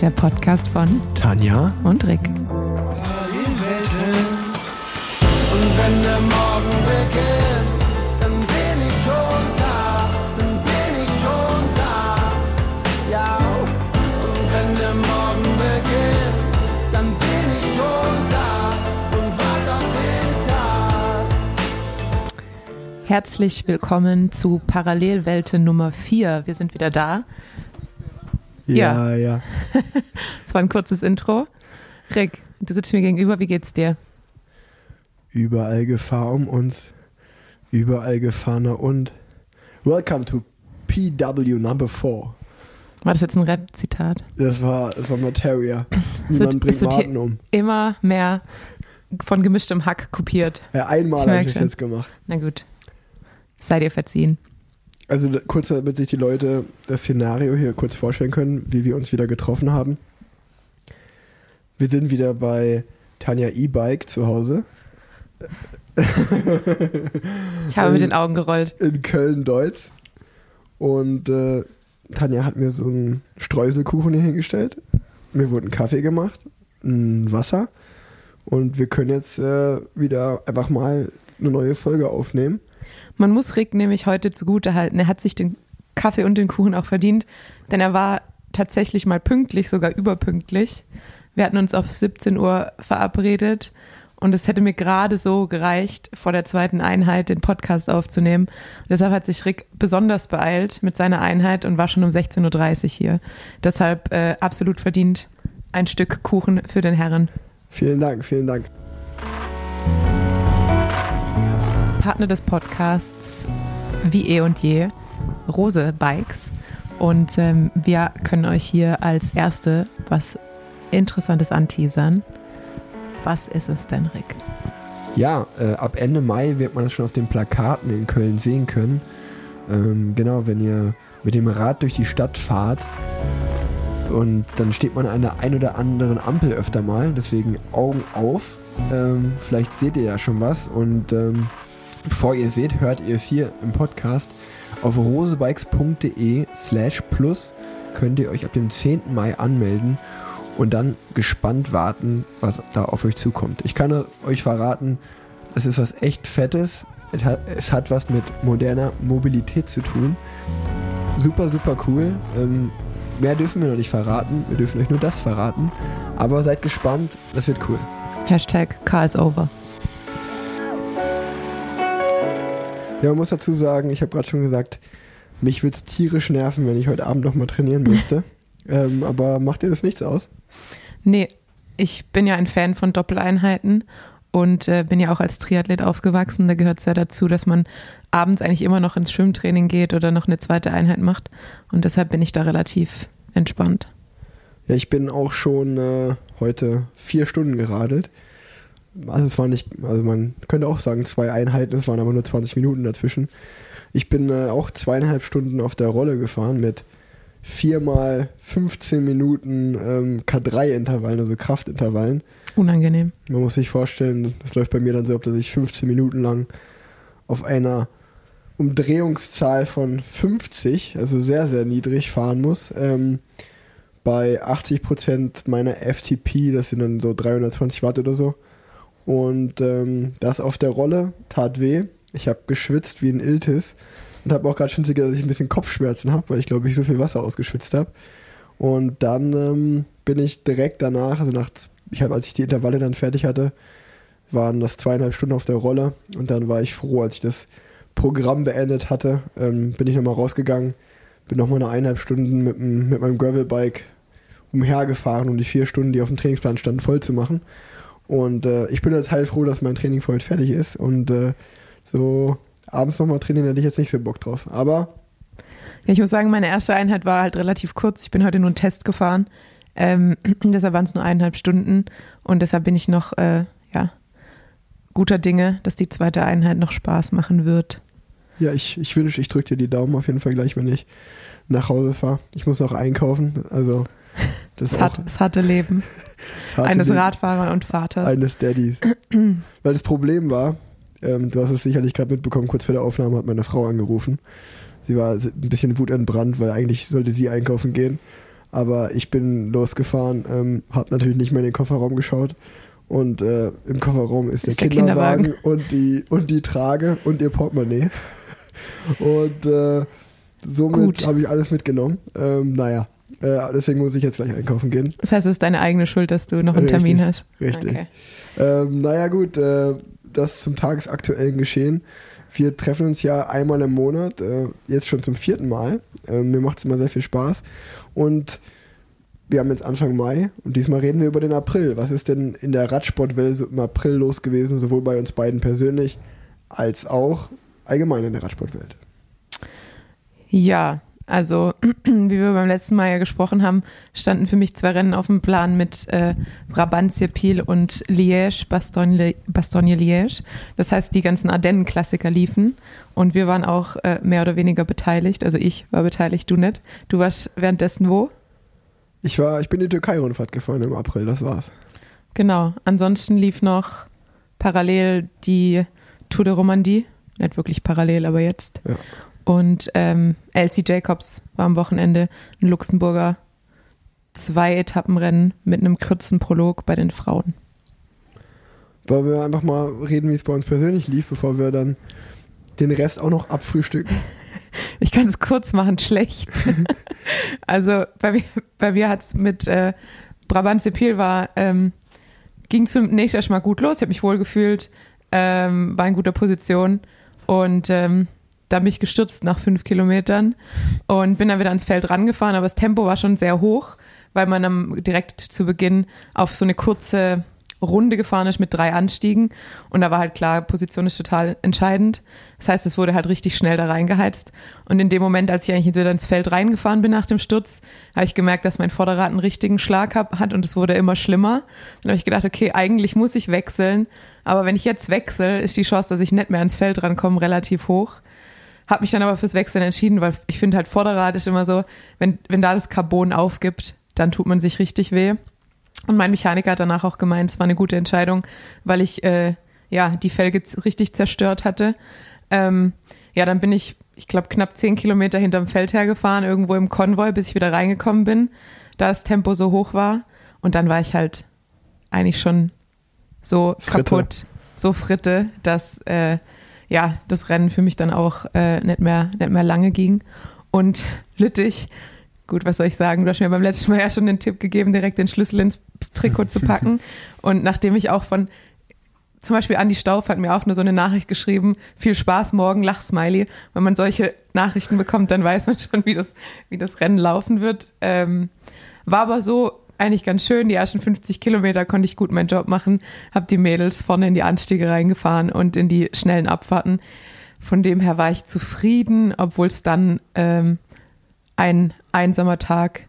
der Podcast von Tanja und Rick. Und wenn der Morgen beginnt, dann bin ich schon da, dann bin ich schon da. Ja, und wenn der Morgen beginnt, dann bin ich schon da und warte auf den Tag. Herzlich willkommen zu Parallelwelten Nummer 4. Wir sind wieder da. Ja. Ja, ja. Es war ein kurzes Intro. Rick, du sitzt mir gegenüber, wie geht's dir? Überall Gefahr um uns. Überall Gefahr nach und. Welcome to PW Number 4. War das jetzt ein Rap-Zitat? Das war, das war Materia. Niemand bringt hier- um. Immer mehr von gemischtem Hack kopiert. Ja, einmal habe ich das schon. jetzt gemacht. Na gut. Sei dir verziehen. Also kurz, damit sich die Leute das Szenario hier kurz vorstellen können, wie wir uns wieder getroffen haben. Wir sind wieder bei Tanja E-Bike zu Hause Ich habe mit den Augen gerollt. in Köln-Deutz. Und äh, Tanja hat mir so einen Streuselkuchen hier hingestellt. Mir wurde ein Kaffee gemacht, ein Wasser. Und wir können jetzt äh, wieder einfach mal eine neue Folge aufnehmen. Man muss Rick nämlich heute zugute halten. Er hat sich den Kaffee und den Kuchen auch verdient, denn er war tatsächlich mal pünktlich, sogar überpünktlich. Wir hatten uns auf 17 Uhr verabredet und es hätte mir gerade so gereicht, vor der zweiten Einheit den Podcast aufzunehmen. Und deshalb hat sich Rick besonders beeilt mit seiner Einheit und war schon um 16.30 Uhr hier. Deshalb äh, absolut verdient ein Stück Kuchen für den Herren. Vielen Dank, vielen Dank. Partner des Podcasts wie eh und je, Rose Bikes. Und ähm, wir können euch hier als Erste was Interessantes anteasern. Was ist es denn, Rick? Ja, äh, ab Ende Mai wird man das schon auf den Plakaten in Köln sehen können. Ähm, genau, wenn ihr mit dem Rad durch die Stadt fahrt und dann steht man an der ein oder anderen Ampel öfter mal, deswegen Augen auf. Ähm, vielleicht seht ihr ja schon was und ähm, bevor ihr seht, hört ihr es hier im Podcast. Auf rosebikes.de slash plus könnt ihr euch ab dem 10. Mai anmelden und dann gespannt warten, was da auf euch zukommt. Ich kann euch verraten, es ist was echt Fettes. Es hat, was mit moderner Mobilität zu tun. Super, super cool. Ähm, mehr dürfen wir noch nicht verraten. Wir dürfen euch nur das verraten. Aber seid gespannt, das wird cool. Hashtag Car is over. Ja, man muss dazu sagen, ich habe gerade schon gesagt, mich würde es tierisch nerven, wenn ich heute Abend nochmal trainieren müsste. ähm, aber macht dir das nichts aus? Nee, ich bin ja ein Fan von Doppeleinheiten und äh, bin ja auch als Triathlet aufgewachsen. Da gehört es ja dazu, dass man abends eigentlich immer noch ins Schwimmtraining geht oder noch eine zweite Einheit macht. Und deshalb bin ich da relativ entspannt. Ja, ich bin auch schon äh, heute vier Stunden geradelt. Also es war nicht, also man könnte auch sagen zwei Einheiten, es waren aber nur 20 Minuten dazwischen. Ich bin äh, auch zweieinhalb Stunden auf der Rolle gefahren mit viermal 15 Minuten ähm, K3-Intervallen, also Kraftintervallen. Unangenehm. Man muss sich vorstellen, das läuft bei mir dann so ab, dass ich 15 Minuten lang auf einer Umdrehungszahl von 50, also sehr, sehr niedrig fahren muss. Ähm, bei 80% meiner FTP, das sind dann so 320 Watt oder so. Und ähm, das auf der Rolle tat weh. Ich habe geschwitzt wie ein Iltis und habe auch gerade schon gesehen, dass ich ein bisschen Kopfschmerzen habe, weil ich glaube, ich so viel Wasser ausgeschwitzt habe. Und dann ähm, bin ich direkt danach, also nach, ich habe, als ich die Intervalle dann fertig hatte, waren das zweieinhalb Stunden auf der Rolle und dann war ich froh, als ich das Programm beendet hatte, ähm, bin ich nochmal rausgegangen, bin nochmal eine eineinhalb Stunden mit, mit meinem Gravelbike umhergefahren, um die vier Stunden, die auf dem Trainingsplan standen, voll zu machen. Und äh, ich bin jetzt heilfroh, dass mein Training für heute fertig ist und äh, so abends nochmal trainieren hätte ich jetzt nicht so Bock drauf. Aber Ja, ich muss sagen, meine erste Einheit war halt relativ kurz. Ich bin heute nur einen Test gefahren. Ähm, deshalb waren es nur eineinhalb Stunden. Und deshalb bin ich noch, äh, ja, guter Dinge, dass die zweite Einheit noch Spaß machen wird. ja, ich, ich wünsche, ich drücke dir die Daumen auf jeden Fall gleich, wenn ich nach Hause fahre. Ich muss noch einkaufen, also das hat, das harte Leben das harte eines Ding. Radfahrers und Vaters. Eines Daddys. Weil das Problem war, ähm, du hast es sicherlich gerade mitbekommen, kurz vor der Aufnahme hat meine Frau angerufen. Sie war ein bisschen wutentbrannt, weil eigentlich sollte sie einkaufen gehen. Aber ich bin losgefahren, ähm, habe natürlich nicht mehr in den Kofferraum geschaut. Und äh, im Kofferraum ist, Ist der, der Kinderwagen, Kinderwagen. Und, die, und die Trage und ihr Portemonnaie. und äh, somit habe ich alles mitgenommen. Ähm, naja, äh, deswegen muss ich jetzt gleich einkaufen gehen. Das heißt, es ist deine eigene Schuld, dass du noch einen Termin hast. Richtig. Okay. Ähm, naja gut, äh, das zum tagesaktuellen Geschehen. Wir treffen uns ja einmal im Monat, äh, jetzt schon zum vierten Mal. Äh, mir macht es immer sehr viel Spaß. Und wir haben jetzt Anfang Mai und diesmal reden wir über den April. Was ist denn in der Radsportwelt so im April los gewesen, sowohl bei uns beiden persönlich als auch allgemein in der Radsportwelt? Ja, also wie wir beim letzten Mal ja gesprochen haben, standen für mich zwei Rennen auf dem Plan mit äh, Brabantse-Pil und Liège, Bastogne- Bastogne-Liège. Das heißt, die ganzen Ardennen-Klassiker liefen und wir waren auch äh, mehr oder weniger beteiligt. Also ich war beteiligt, du nicht. Du warst währenddessen wo? Ich war, ich bin die Türkei-Rundfahrt gefahren im April, das war's. Genau. Ansonsten lief noch parallel die Tour de Romandie. Nicht wirklich parallel, aber jetzt. Ja. Und ähm, Elsie Jacobs war am Wochenende ein Luxemburger zwei Etappenrennen mit einem kurzen Prolog bei den Frauen. Wollen wir einfach mal reden, wie es bei uns persönlich lief, bevor wir dann den Rest auch noch abfrühstücken? Ich kann es kurz machen, schlecht. also bei mir, bei mir hat es mit äh, Brabant Sepil war, ähm, ging zunächst erstmal gut los, ich habe mich wohl gefühlt, ähm, war in guter Position und ähm, da bin ich gestürzt nach fünf Kilometern und bin dann wieder ans Feld rangefahren, aber das Tempo war schon sehr hoch, weil man am, direkt zu Beginn auf so eine kurze Runde gefahren ist mit drei Anstiegen und da war halt klar, Position ist total entscheidend. Das heißt, es wurde halt richtig schnell da reingeheizt und in dem Moment, als ich eigentlich wieder ins Feld reingefahren bin nach dem Sturz, habe ich gemerkt, dass mein Vorderrad einen richtigen Schlag hab, hat und es wurde immer schlimmer. Dann habe ich gedacht, okay, eigentlich muss ich wechseln, aber wenn ich jetzt wechsle, ist die Chance, dass ich nicht mehr ans Feld rankomme, relativ hoch. Habe mich dann aber fürs Wechseln entschieden, weil ich finde halt Vorderrad ist immer so, wenn, wenn da das Carbon aufgibt, dann tut man sich richtig weh. Und mein Mechaniker hat danach auch gemeint, es war eine gute Entscheidung, weil ich äh, ja die Felge richtig zerstört hatte. Ähm, ja, dann bin ich, ich glaube, knapp zehn Kilometer hinterm Feld hergefahren, irgendwo im Konvoi, bis ich wieder reingekommen bin, da das Tempo so hoch war. Und dann war ich halt eigentlich schon so Fritte. kaputt, so fritte, dass äh, ja das Rennen für mich dann auch äh, nicht, mehr, nicht mehr lange ging. Und Lüttich, gut, was soll ich sagen? Du hast mir beim letzten Mal ja schon den Tipp gegeben, direkt den Schlüssel ins Trikot zu packen. Und nachdem ich auch von zum Beispiel Andi Stauf hat mir auch nur so eine Nachricht geschrieben, viel Spaß morgen, Lachsmiley. Wenn man solche Nachrichten bekommt, dann weiß man schon, wie das, wie das Rennen laufen wird. Ähm, war aber so eigentlich ganz schön. Die ersten 50 Kilometer konnte ich gut meinen Job machen, habe die Mädels vorne in die Anstiege reingefahren und in die schnellen Abfahrten. Von dem her war ich zufrieden, obwohl es dann ähm, ein einsamer Tag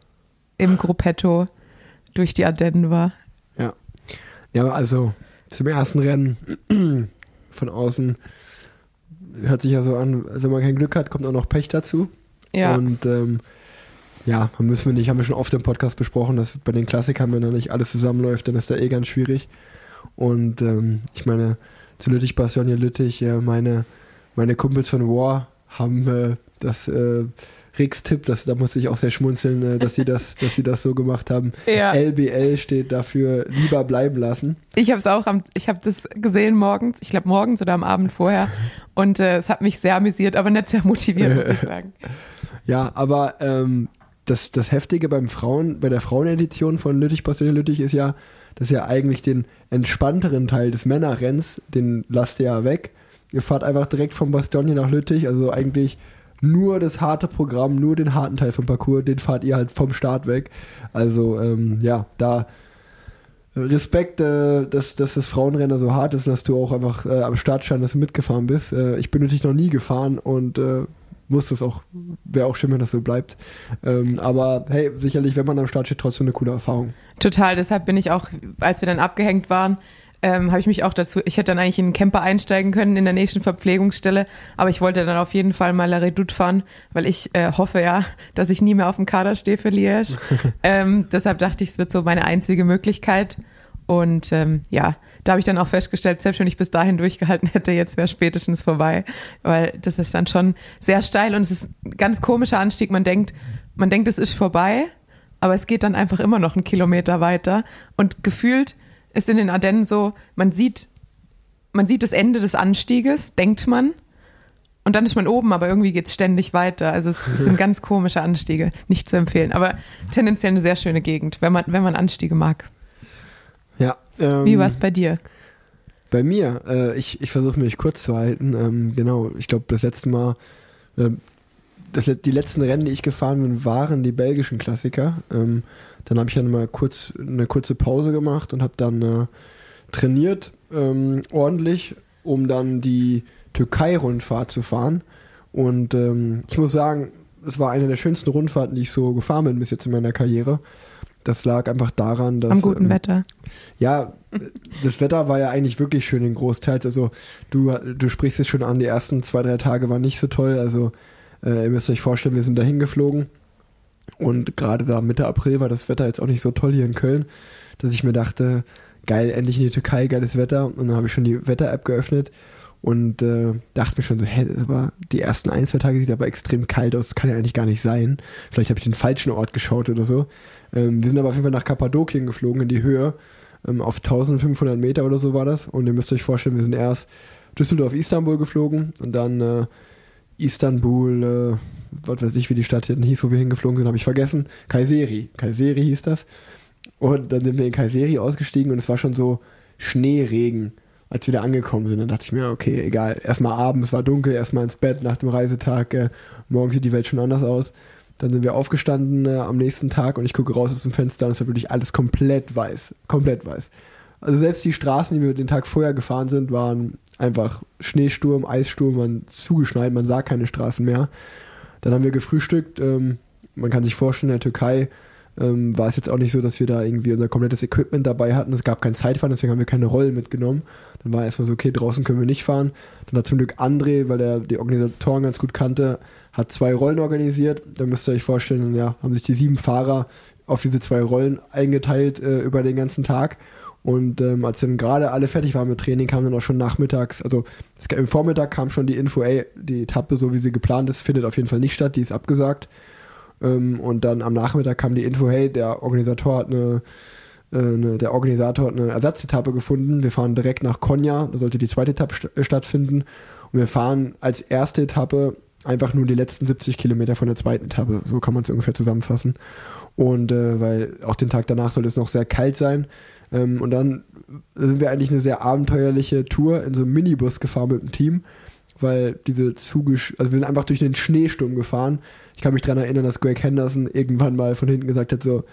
im Gruppetto durch die Ardennen war. Ja. Ja, also zum ersten Rennen von außen hört sich ja so an, wenn man kein Glück hat, kommt auch noch Pech dazu. Ja, Und ähm, ja, müssen wir nicht, haben wir schon oft im Podcast besprochen, dass bei den Klassikern, wenn da nicht alles zusammenläuft, dann ist da eh ganz schwierig. Und ähm, ich meine, zu Lüttich, Bastogne, Lüttich, äh, meine, meine Kumpels von War haben äh, das äh, Rix-Tipp, das, da musste ich auch sehr schmunzeln, äh, dass, sie das, dass sie das so gemacht haben. ja. LBL steht dafür lieber bleiben lassen. Ich habe es auch, am, ich habe das gesehen morgens, ich glaube morgens oder am Abend vorher und äh, es hat mich sehr amüsiert, aber nicht sehr motiviert, muss ich sagen. Ja, aber ähm, das, das Heftige beim Frauen, bei der Frauenedition von Lüttich, Bastogne Lüttich ist ja, dass ihr eigentlich den entspannteren Teil des Männerrenns, den lasst ihr ja weg. Ihr fahrt einfach direkt vom Bastogne nach Lüttich, also eigentlich nur das harte Programm, nur den harten Teil vom Parcours, den fahrt ihr halt vom Start weg. Also ähm, ja, da Respekt, äh, dass, dass das Frauenrennen so hart ist dass du auch einfach äh, am Start stand, dass du mitgefahren bist. Äh, ich bin natürlich noch nie gefahren und äh, muss das auch, wäre auch schön, wenn das so bleibt. Ähm, aber hey, sicherlich, wenn man am Start steht, trotzdem eine coole Erfahrung. Total, deshalb bin ich auch, als wir dann abgehängt waren, ähm, habe ich mich auch dazu, ich hätte dann eigentlich in einen Camper einsteigen können in der nächsten Verpflegungsstelle, aber ich wollte dann auf jeden Fall mal La Redoute fahren, weil ich äh, hoffe ja, dass ich nie mehr auf dem Kader stehe für Liège. ähm, deshalb dachte ich, es wird so meine einzige Möglichkeit. Und ähm, ja, da habe ich dann auch festgestellt, selbst wenn ich bis dahin durchgehalten hätte, jetzt wäre spätestens vorbei, weil das ist dann schon sehr steil und es ist ein ganz komischer Anstieg. Man denkt, man denkt, es ist vorbei, aber es geht dann einfach immer noch einen Kilometer weiter. Und gefühlt ist in den Ardennen so, man sieht, man sieht das Ende des Anstieges, denkt man. Und dann ist man oben, aber irgendwie geht es ständig weiter. Also es, es sind ganz komische Anstiege, nicht zu empfehlen. Aber tendenziell eine sehr schöne Gegend, wenn man, wenn man Anstiege mag. Ja. Ähm, Wie war es bei dir? Bei mir, äh, ich, ich versuche mich kurz zu halten. Ähm, genau, ich glaube, das letzte Mal, äh, das, die letzten Rennen, die ich gefahren bin, waren die belgischen Klassiker. Ähm, dann habe ich dann mal kurz eine kurze Pause gemacht und habe dann äh, trainiert ähm, ordentlich, um dann die Türkei-Rundfahrt zu fahren. Und ähm, ich muss sagen, es war eine der schönsten Rundfahrten, die ich so gefahren bin bis jetzt in meiner Karriere. Das lag einfach daran, dass. Am guten ähm, Wetter. Ja, das Wetter war ja eigentlich wirklich schön in Großteils. Also du, du sprichst es schon an, die ersten zwei, drei Tage waren nicht so toll. Also äh, ihr müsst euch vorstellen, wir sind da hingeflogen. Und gerade da Mitte April war das Wetter jetzt auch nicht so toll hier in Köln, dass ich mir dachte, geil, endlich in die Türkei, geiles Wetter. Und dann habe ich schon die Wetter-App geöffnet und äh, dachte mir schon so, hä, aber die ersten ein, zwei Tage sieht aber extrem kalt aus, das kann ja eigentlich gar nicht sein. Vielleicht habe ich den falschen Ort geschaut oder so. Ähm, wir sind aber auf jeden Fall nach Kappadokien geflogen, in die Höhe. Ähm, auf 1500 Meter oder so war das. Und ihr müsst euch vorstellen, wir sind erst Düsseldorf, Istanbul geflogen und dann äh, Istanbul, äh, was weiß ich, wie die Stadt hieß, wo wir hingeflogen sind, habe ich vergessen. Kayseri. Kayseri hieß das. Und dann sind wir in Kayseri ausgestiegen und es war schon so Schneeregen, als wir da angekommen sind. Dann dachte ich mir, okay, egal. Erstmal abends war dunkel, erstmal ins Bett nach dem Reisetag. Äh, morgen sieht die Welt schon anders aus. Dann sind wir aufgestanden äh, am nächsten Tag und ich gucke raus aus dem Fenster und es war wirklich alles komplett weiß. Komplett weiß. Also selbst die Straßen, die wir den Tag vorher gefahren sind, waren einfach Schneesturm, Eissturm, man zugeschneit, man sah keine Straßen mehr. Dann haben wir gefrühstückt. Ähm, man kann sich vorstellen, in der Türkei ähm, war es jetzt auch nicht so, dass wir da irgendwie unser komplettes Equipment dabei hatten. Es gab kein Zeitfahren, deswegen haben wir keine Rollen mitgenommen. Dann war erstmal so, okay, draußen können wir nicht fahren. Dann hat zum Glück André, weil er die Organisatoren ganz gut kannte, hat zwei Rollen organisiert. Da müsst ihr euch vorstellen, ja, haben sich die sieben Fahrer auf diese zwei Rollen eingeteilt äh, über den ganzen Tag. Und ähm, als dann gerade alle fertig waren mit Training, kam dann auch schon nachmittags, also es, im Vormittag kam schon die Info, ey, die Etappe, so wie sie geplant ist, findet auf jeden Fall nicht statt, die ist abgesagt. Ähm, und dann am Nachmittag kam die Info, hey, der Organisator hat eine, äh, eine der Organisator hat eine Ersatzetappe gefunden. Wir fahren direkt nach Konya, da sollte die zweite Etappe st äh, stattfinden. Und wir fahren als erste Etappe einfach nur die letzten 70 Kilometer von der zweiten Etappe. So kann man es ungefähr zusammenfassen. Und äh, weil auch den Tag danach soll es noch sehr kalt sein. Ähm, und dann sind wir eigentlich eine sehr abenteuerliche Tour in so einem Minibus gefahren mit dem Team, weil diese Zugesch also wir sind einfach durch den Schneesturm gefahren. Ich kann mich daran erinnern, dass Greg Henderson irgendwann mal von hinten gesagt hat, so,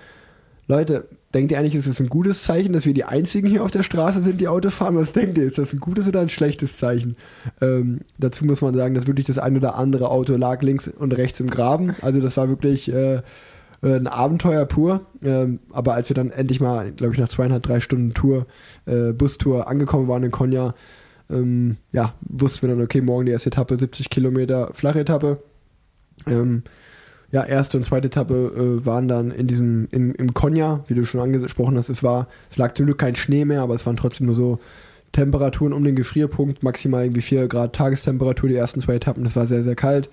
Leute, denkt ihr eigentlich, ist es ein gutes Zeichen, dass wir die einzigen hier auf der Straße sind, die Auto fahren? Was denkt ihr? Ist das ein gutes oder ein schlechtes Zeichen? Ähm, dazu muss man sagen, dass wirklich das ein oder andere Auto lag links und rechts im Graben. Also das war wirklich äh, ein Abenteuer pur. Ähm, aber als wir dann endlich mal, glaube ich, nach zweieinhalb, drei Stunden Tour, äh, Bustour angekommen waren in Konya, ähm, ja, wussten wir dann, okay, morgen die erste Etappe, 70 Kilometer Flachetappe. Ähm, ja, erste und zweite Etappe äh, waren dann in diesem, in, im Konya, wie du schon angesprochen hast, es war, es lag zum Glück kein Schnee mehr, aber es waren trotzdem nur so Temperaturen um den Gefrierpunkt, maximal irgendwie 4 Grad Tagestemperatur, die ersten zwei Etappen, das war sehr, sehr kalt.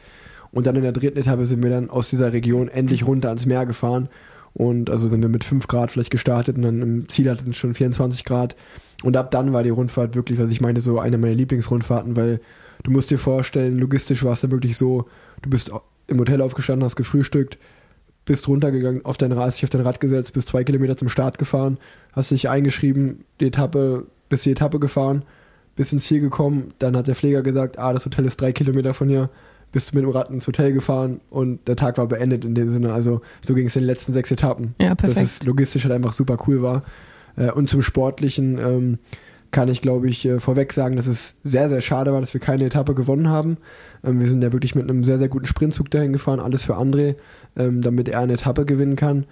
Und dann in der dritten Etappe sind wir dann aus dieser Region endlich runter ans Meer gefahren. Und also sind wir mit 5 Grad vielleicht gestartet und dann im Ziel hatten es schon 24 Grad. Und ab dann war die Rundfahrt wirklich, was ich meinte, so eine meiner Lieblingsrundfahrten, weil du musst dir vorstellen, logistisch war es dann wirklich so, du bist im Hotel aufgestanden, hast gefrühstückt, bist runtergegangen, auf dein Rad, dich auf dein Rad gesetzt, bist zwei Kilometer zum Start gefahren, hast dich eingeschrieben, die Etappe, bist die Etappe gefahren, bist ins Ziel gekommen, dann hat der Pfleger gesagt, ah, das Hotel ist drei Kilometer von hier, bist du mit dem Rad ins Hotel gefahren und der Tag war beendet in dem Sinne. Also so ging es in den letzten sechs Etappen. Ja, perfekt. Dass es logistisch halt einfach super cool war. Äh, und zum Sportlichen ähm, kann ich, glaube ich, äh, vorweg sagen, dass es sehr, sehr schade war, dass wir keine Etappe gewonnen haben. Ähm, wir sind ja wirklich mit einem sehr, sehr guten Sprintzug dahin gefahren, alles für André, ähm, damit er eine Etappe gewinnen kann.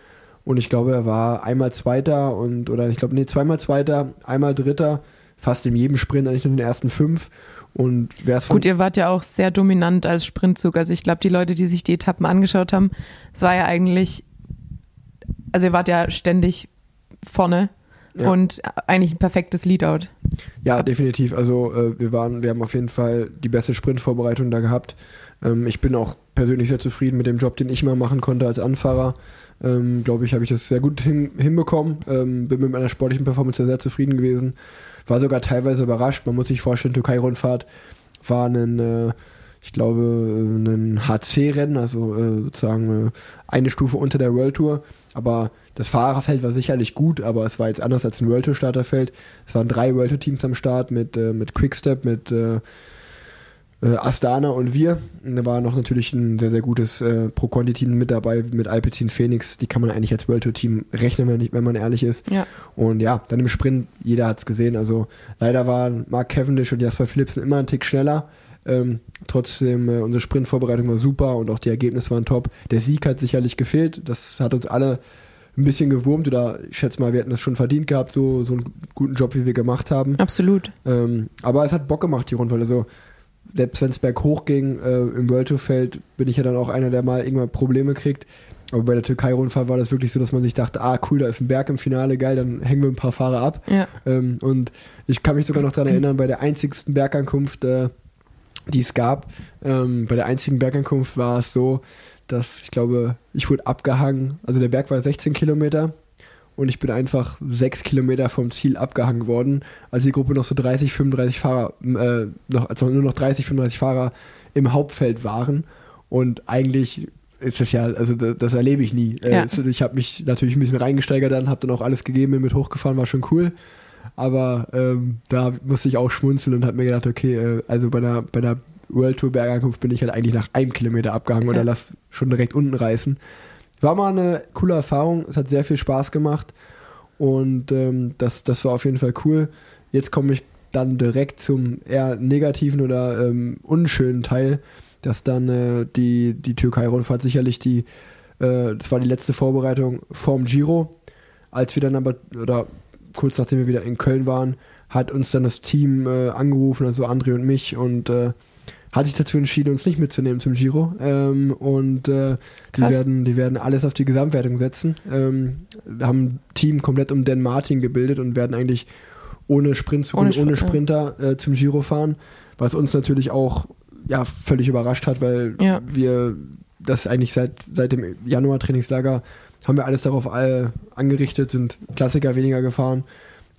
Und ich glaube, er war einmal Zweiter und, oder ich glaube, nee, zweimal Zweiter, einmal Dritter, fast in jedem Sprint, eigentlich nur in den ersten fünf. Und Gut, ihr wart ja auch sehr dominant als Sprintzug. Also ich glaube, die Leute, die sich die Etappen angeschaut haben, es war ja eigentlich, also ihr wart ja ständig vorne. Ja. und eigentlich ein perfektes Leadout. Ja, definitiv. Also äh, wir waren, wir haben auf jeden Fall die beste Sprintvorbereitung da gehabt. Ähm, ich bin auch persönlich sehr zufrieden mit dem Job, den ich mal machen konnte als Anfahrer. Ähm, Glaube ich, habe ich das sehr gut hin, hinbekommen. Ähm, bin mit meiner sportlichen Performance sehr, sehr zufrieden gewesen. War sogar teilweise überrascht. Man muss sich vorstellen, Türkei-Rundfahrt war ein, äh, ich glaube, ein HC-Rennen, also äh, sozusagen äh, eine Stufe unter der World Tour. Aber das Fahrerfeld war sicherlich gut, aber es war jetzt anders als ein World Tour Starterfeld. Es waren drei World Tour Teams am Start mit, äh, mit Quickstep, mit äh, äh, Astana und wir. Und da war noch natürlich ein sehr, sehr gutes äh, Pro-Conti-Team mit dabei, mit Alpecin Phoenix. Die kann man eigentlich als World Tour Team rechnen, wenn, nicht, wenn man ehrlich ist. Ja. Und ja, dann im Sprint, jeder hat es gesehen. Also leider waren Mark Cavendish und Jasper Philipsen immer einen Tick schneller. Ähm, trotzdem, äh, unsere Sprintvorbereitung war super und auch die Ergebnisse waren top. Der Sieg hat sicherlich gefehlt. Das hat uns alle ein bisschen gewurmt oder ich schätze mal, wir hätten es schon verdient gehabt, so, so einen guten Job, wie wir gemacht haben. Absolut. Ähm, aber es hat Bock gemacht, die Rundfahrt. Also, selbst wenn es berghoch ging äh, im World Tour Feld, bin ich ja dann auch einer, der mal irgendwann Probleme kriegt. Aber bei der Türkei-Rundfahrt war das wirklich so, dass man sich dachte, ah cool, da ist ein Berg im Finale, geil, dann hängen wir ein paar Fahrer ab. Ja. Ähm, und ich kann mich sogar noch daran erinnern, bei der einzigsten Bergankunft, äh, die es gab, ähm, bei der einzigen Bergankunft war es so, dass ich glaube, ich wurde abgehangen. Also der Berg war 16 Kilometer und ich bin einfach sechs Kilometer vom Ziel abgehangen worden, als die Gruppe noch so 30, 35 Fahrer, äh, noch, also nur noch 30, 35 Fahrer im Hauptfeld waren. Und eigentlich ist das ja, also das, das erlebe ich nie. Äh, Ja. Ich habe mich natürlich ein bisschen reingesteigert dann, habe dann auch alles gegeben, bin mit hochgefahren, war schon cool. Aber ähm, da musste ich auch schmunzeln und habe mir gedacht, okay, äh, also bei der, bei der World Tour Bergankunft bin ich halt eigentlich nach einem Kilometer abgehangen Ja. oder lass schon direkt unten reißen. War mal eine coole Erfahrung, es hat sehr viel Spaß gemacht und ähm, das, das war auf jeden Fall cool. Jetzt komme ich dann direkt zum eher negativen oder ähm, unschönen Teil, dass dann äh, die, die Türkei-Rundfahrt sicherlich die, äh, das war die letzte Vorbereitung vorm Giro. Als wir dann aber, oder kurz nachdem wir wieder in Köln waren, hat uns dann das Team äh, angerufen, also André und mich, und äh, hat sich dazu entschieden, uns nicht mitzunehmen zum Giro. Ähm, und äh, die, werden, die werden alles auf die Gesamtwertung setzen. Ähm, wir haben ein Team komplett um Dan Martin gebildet und werden eigentlich ohne Sprintzug Ohne ohne Spr- ja. Sprinter äh, zum Giro fahren, was uns natürlich auch ja, völlig überrascht hat, weil Ja. wir das eigentlich seit, seit dem Januar-Trainingslager haben wir alles darauf all, angerichtet, sind Klassiker weniger gefahren,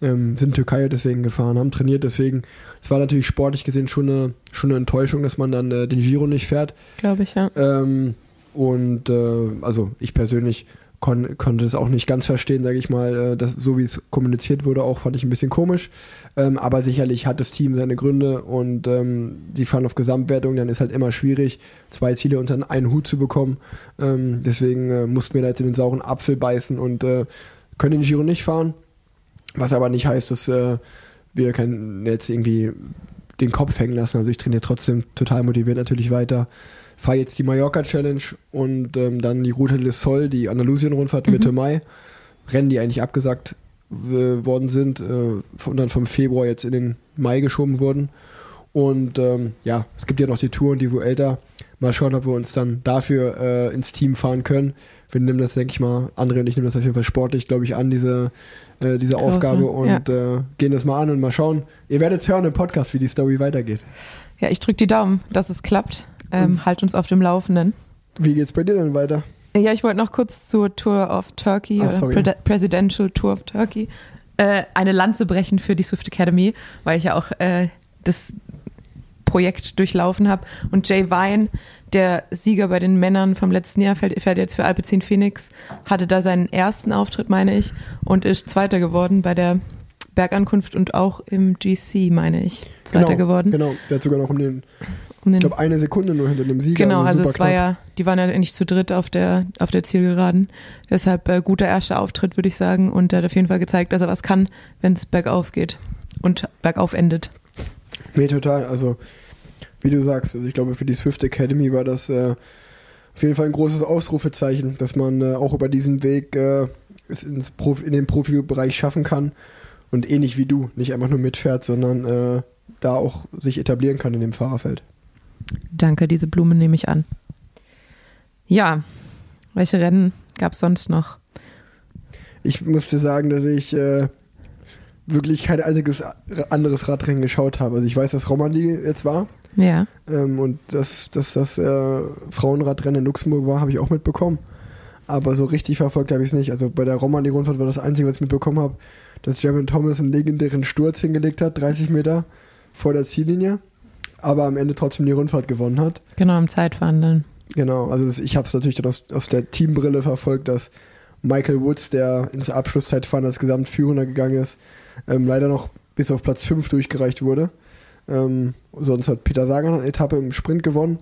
ähm, sind Türkei deswegen gefahren, haben trainiert deswegen. Es war natürlich sportlich gesehen schon eine, schon eine Enttäuschung, dass man dann äh, den Giro nicht fährt. Glaube ich, ja. Ähm, und äh, also ich persönlich kon konnte es auch nicht ganz verstehen, sage ich mal. Äh, das, so wie es kommuniziert wurde, auch fand ich ein bisschen komisch. Ähm, aber sicherlich hat das Team seine Gründe und ähm, die fahren auf Gesamtwertung, dann ist halt immer schwierig, zwei Ziele unter einen Hut zu bekommen. Ähm, deswegen äh, mussten wir da jetzt in den sauren Apfel beißen und äh, können den Giro nicht fahren. Was aber nicht heißt, dass äh, wir können jetzt irgendwie den Kopf hängen lassen. Also ich trainiere trotzdem total motiviert natürlich weiter. Fahre jetzt die Mallorca Challenge und ähm, dann die Route del Sol, die Andalusien-Rundfahrt Mhm. Mitte Mai. Rennen, die eigentlich abgesagt worden sind äh, und dann vom Februar jetzt in den Mai geschoben wurden. Und ähm, ja, es gibt ja noch die Tour und die Vuelta. Mal schauen, ob wir uns dann dafür äh, ins Team fahren können. Wir nehmen das, denke ich mal, André und ich nehmen das auf jeden Fall sportlich, glaube ich, an, diese, äh, diese Groß, Aufgabe ne? und äh, gehen das mal an und mal schauen. Ihr werdet hören im Podcast, wie die Story weitergeht. Ja, ich drücke die Daumen, dass es klappt. Ähm, halt uns auf dem Laufenden. Wie geht's bei dir denn weiter? Ja, ich wollte noch kurz zur Tour of Turkey, oder sorry. Pre Presidential Tour of Turkey, äh, eine Lanze brechen für die Swift Academy, weil ich ja auch äh, das Projekt durchlaufen habe. Und Jay Vine, der Sieger bei den Männern vom letzten Jahr, fährt, fährt jetzt für Alpecin Phoenix, hatte da seinen ersten Auftritt, meine ich, und ist Zweiter geworden bei der Bergankunft und auch im GC, meine ich, Zweiter genau, geworden. Genau, der hat sogar noch um den, Um ich glaube, eine Sekunde nur hinter dem Sieger. Genau, also super es war ja, die waren ja nicht zu dritt auf der, auf der Zielgeraden. Deshalb äh, guter erster Auftritt, würde ich sagen. Und er hat auf jeden Fall gezeigt, dass er was kann, wenn es bergauf geht und bergauf endet. Nee, total. Also, wie du sagst, also ich glaube, für die Swift Academy war das äh, auf jeden Fall ein großes Ausrufezeichen, dass man äh, auch über diesen Weg äh, es ins Profi, in den Profibereich schaffen kann und ähnlich wie du, nicht einfach nur mitfährt, sondern äh, da auch sich etablieren kann in dem Fahrerfeld. Danke, diese Blume nehme ich an. Ja, welche Rennen gab es sonst noch? Ich musste sagen, dass ich äh, wirklich kein einziges anderes Radrennen geschaut habe. Also ich weiß, dass Romandie jetzt war Ja. ähm, und dass, dass das äh, Frauenradrennen in Luxemburg war, habe ich auch mitbekommen. Aber so richtig verfolgt habe ich es nicht. Also bei der Romandie-Rundfahrt war das Einzige, was ich mitbekommen habe, dass Jeremy Thomas einen legendären Sturz hingelegt hat, 30 Meter vor der Ziellinie, aber am Ende trotzdem die Rundfahrt gewonnen hat. Genau, im Zeitfahren dann. Genau, also das, ich habe es natürlich dann aus, aus der Teambrille verfolgt, dass Michael Woods, der ins Abschlusszeitfahren als Gesamtführender gegangen ist, ähm, leider noch bis auf Platz 5 durchgereicht wurde. Ähm, sonst hat Peter Sagan eine Etappe im Sprint gewonnen.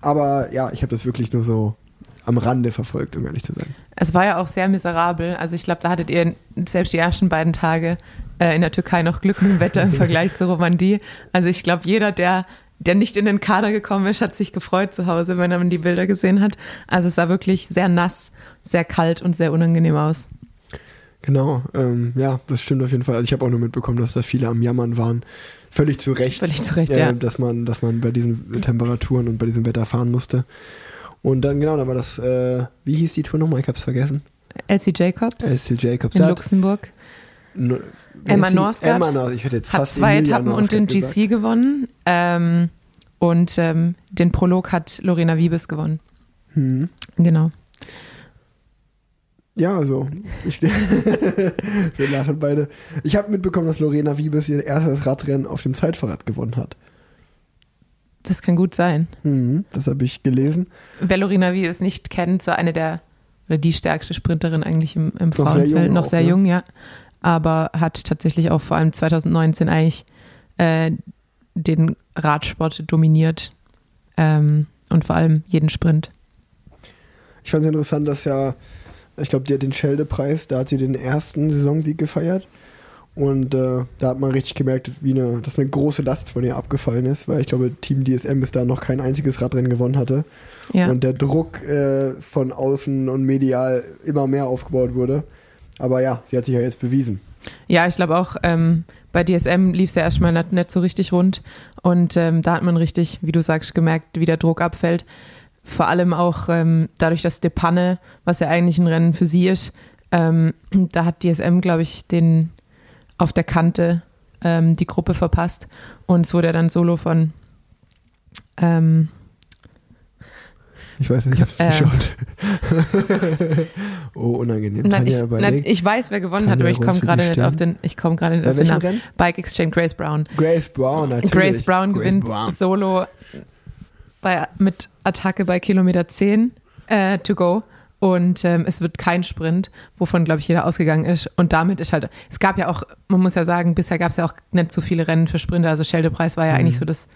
Aber ja, ich habe das wirklich nur so am Rande verfolgt, um ehrlich zu sein. Es war ja auch sehr miserabel. Also ich glaube, da hattet ihr selbst die ersten beiden Tage äh, in der Türkei noch Glück mit dem Wetter im Vergleich zu Romandie. Also ich glaube, jeder, der, der nicht in den Kader gekommen ist, hat sich gefreut zu Hause, wenn er die Bilder gesehen hat. Also es sah wirklich sehr nass, sehr kalt und sehr unangenehm aus. Genau, ähm, ja, das stimmt auf jeden Fall. Also ich habe auch nur mitbekommen, dass da viele am Jammern waren. Völlig zu Recht. Völlig zu Recht, äh, ja. Dass man, dass man bei diesen Temperaturen und bei diesem Wetter fahren musste. Und dann, genau, dann war das, äh, wie hieß die Tour nochmal? Ich hab's vergessen. Elsie Jacobs SC Jacobs. in Luxemburg. No- Emma? Norsgaard Emma Nors, ich hätte jetzt Hat fast zwei Emilia Etappen und den Norsgaard GC gewonnen. Ähm, und ähm, den Prolog hat Lorena Wiebes gewonnen. gesagt. Hm. Genau. Ja, also, ich, wir lachen beide. Ich habe mitbekommen, dass Lorena Wiebes ihr erstes Radrennen auf dem Zeitfahrrad gewonnen hat. Das kann gut sein. Mhm, das habe ich gelesen. Wer Lorena Wiebes nicht kennt, so eine der, oder die stärkste Sprinterin eigentlich im, im Noch sehr Frauenfeld. jung noch auch, sehr ne? jung, ja. Aber hat tatsächlich auch vor allem 2019 eigentlich äh, den Radsport dominiert. Ähm, und vor allem jeden Sprint. Ich fand es interessant, dass ja, ich glaube, die hat den Schelde-Preis, da hat sie den ersten Saisonsieg gefeiert. Und äh, da hat man richtig gemerkt, wie eine, dass eine große Last von ihr abgefallen ist, weil ich glaube, Team DSM bis da noch kein einziges Radrennen gewonnen hatte. Ja. Und der Druck äh, von außen und medial immer mehr aufgebaut wurde. Aber ja, sie hat sich ja jetzt bewiesen. Ja, ich glaube auch, ähm, bei DSM lief es ja erstmal nicht, nicht so richtig rund. Und ähm, da hat man richtig, wie du sagst, gemerkt, wie der Druck abfällt. Vor allem auch ähm, dadurch, dass De Panne, was ja eigentlich ein Rennen für sie ist, ähm, da hat DSM, glaube ich, den auf der Kante ähm, die Gruppe verpasst. Und es wurde dann solo von ähm, Ich weiß nicht, ich hab's Ähm. geschaut. oh, unangenehm. nein, ich, nein, ich weiß, wer gewonnen hat, Tanja aber ich komme gerade nicht auf den, ich komme gerade nicht auf den Namen. Rennen? Bike Exchange Grace Brown. Grace Brown, natürlich. Grace Brown Grace gewinnt Brown. solo bei, mit Attacke bei Kilometer 10 äh, to go. Und ähm, es wird kein Sprint, wovon, glaube ich, jeder ausgegangen ist. Und damit ist halt, es gab ja auch, man muss ja sagen, bisher gab es ja auch nicht so viele Rennen für Sprinter. Also Schelde-Preis war ja Mhm. eigentlich so das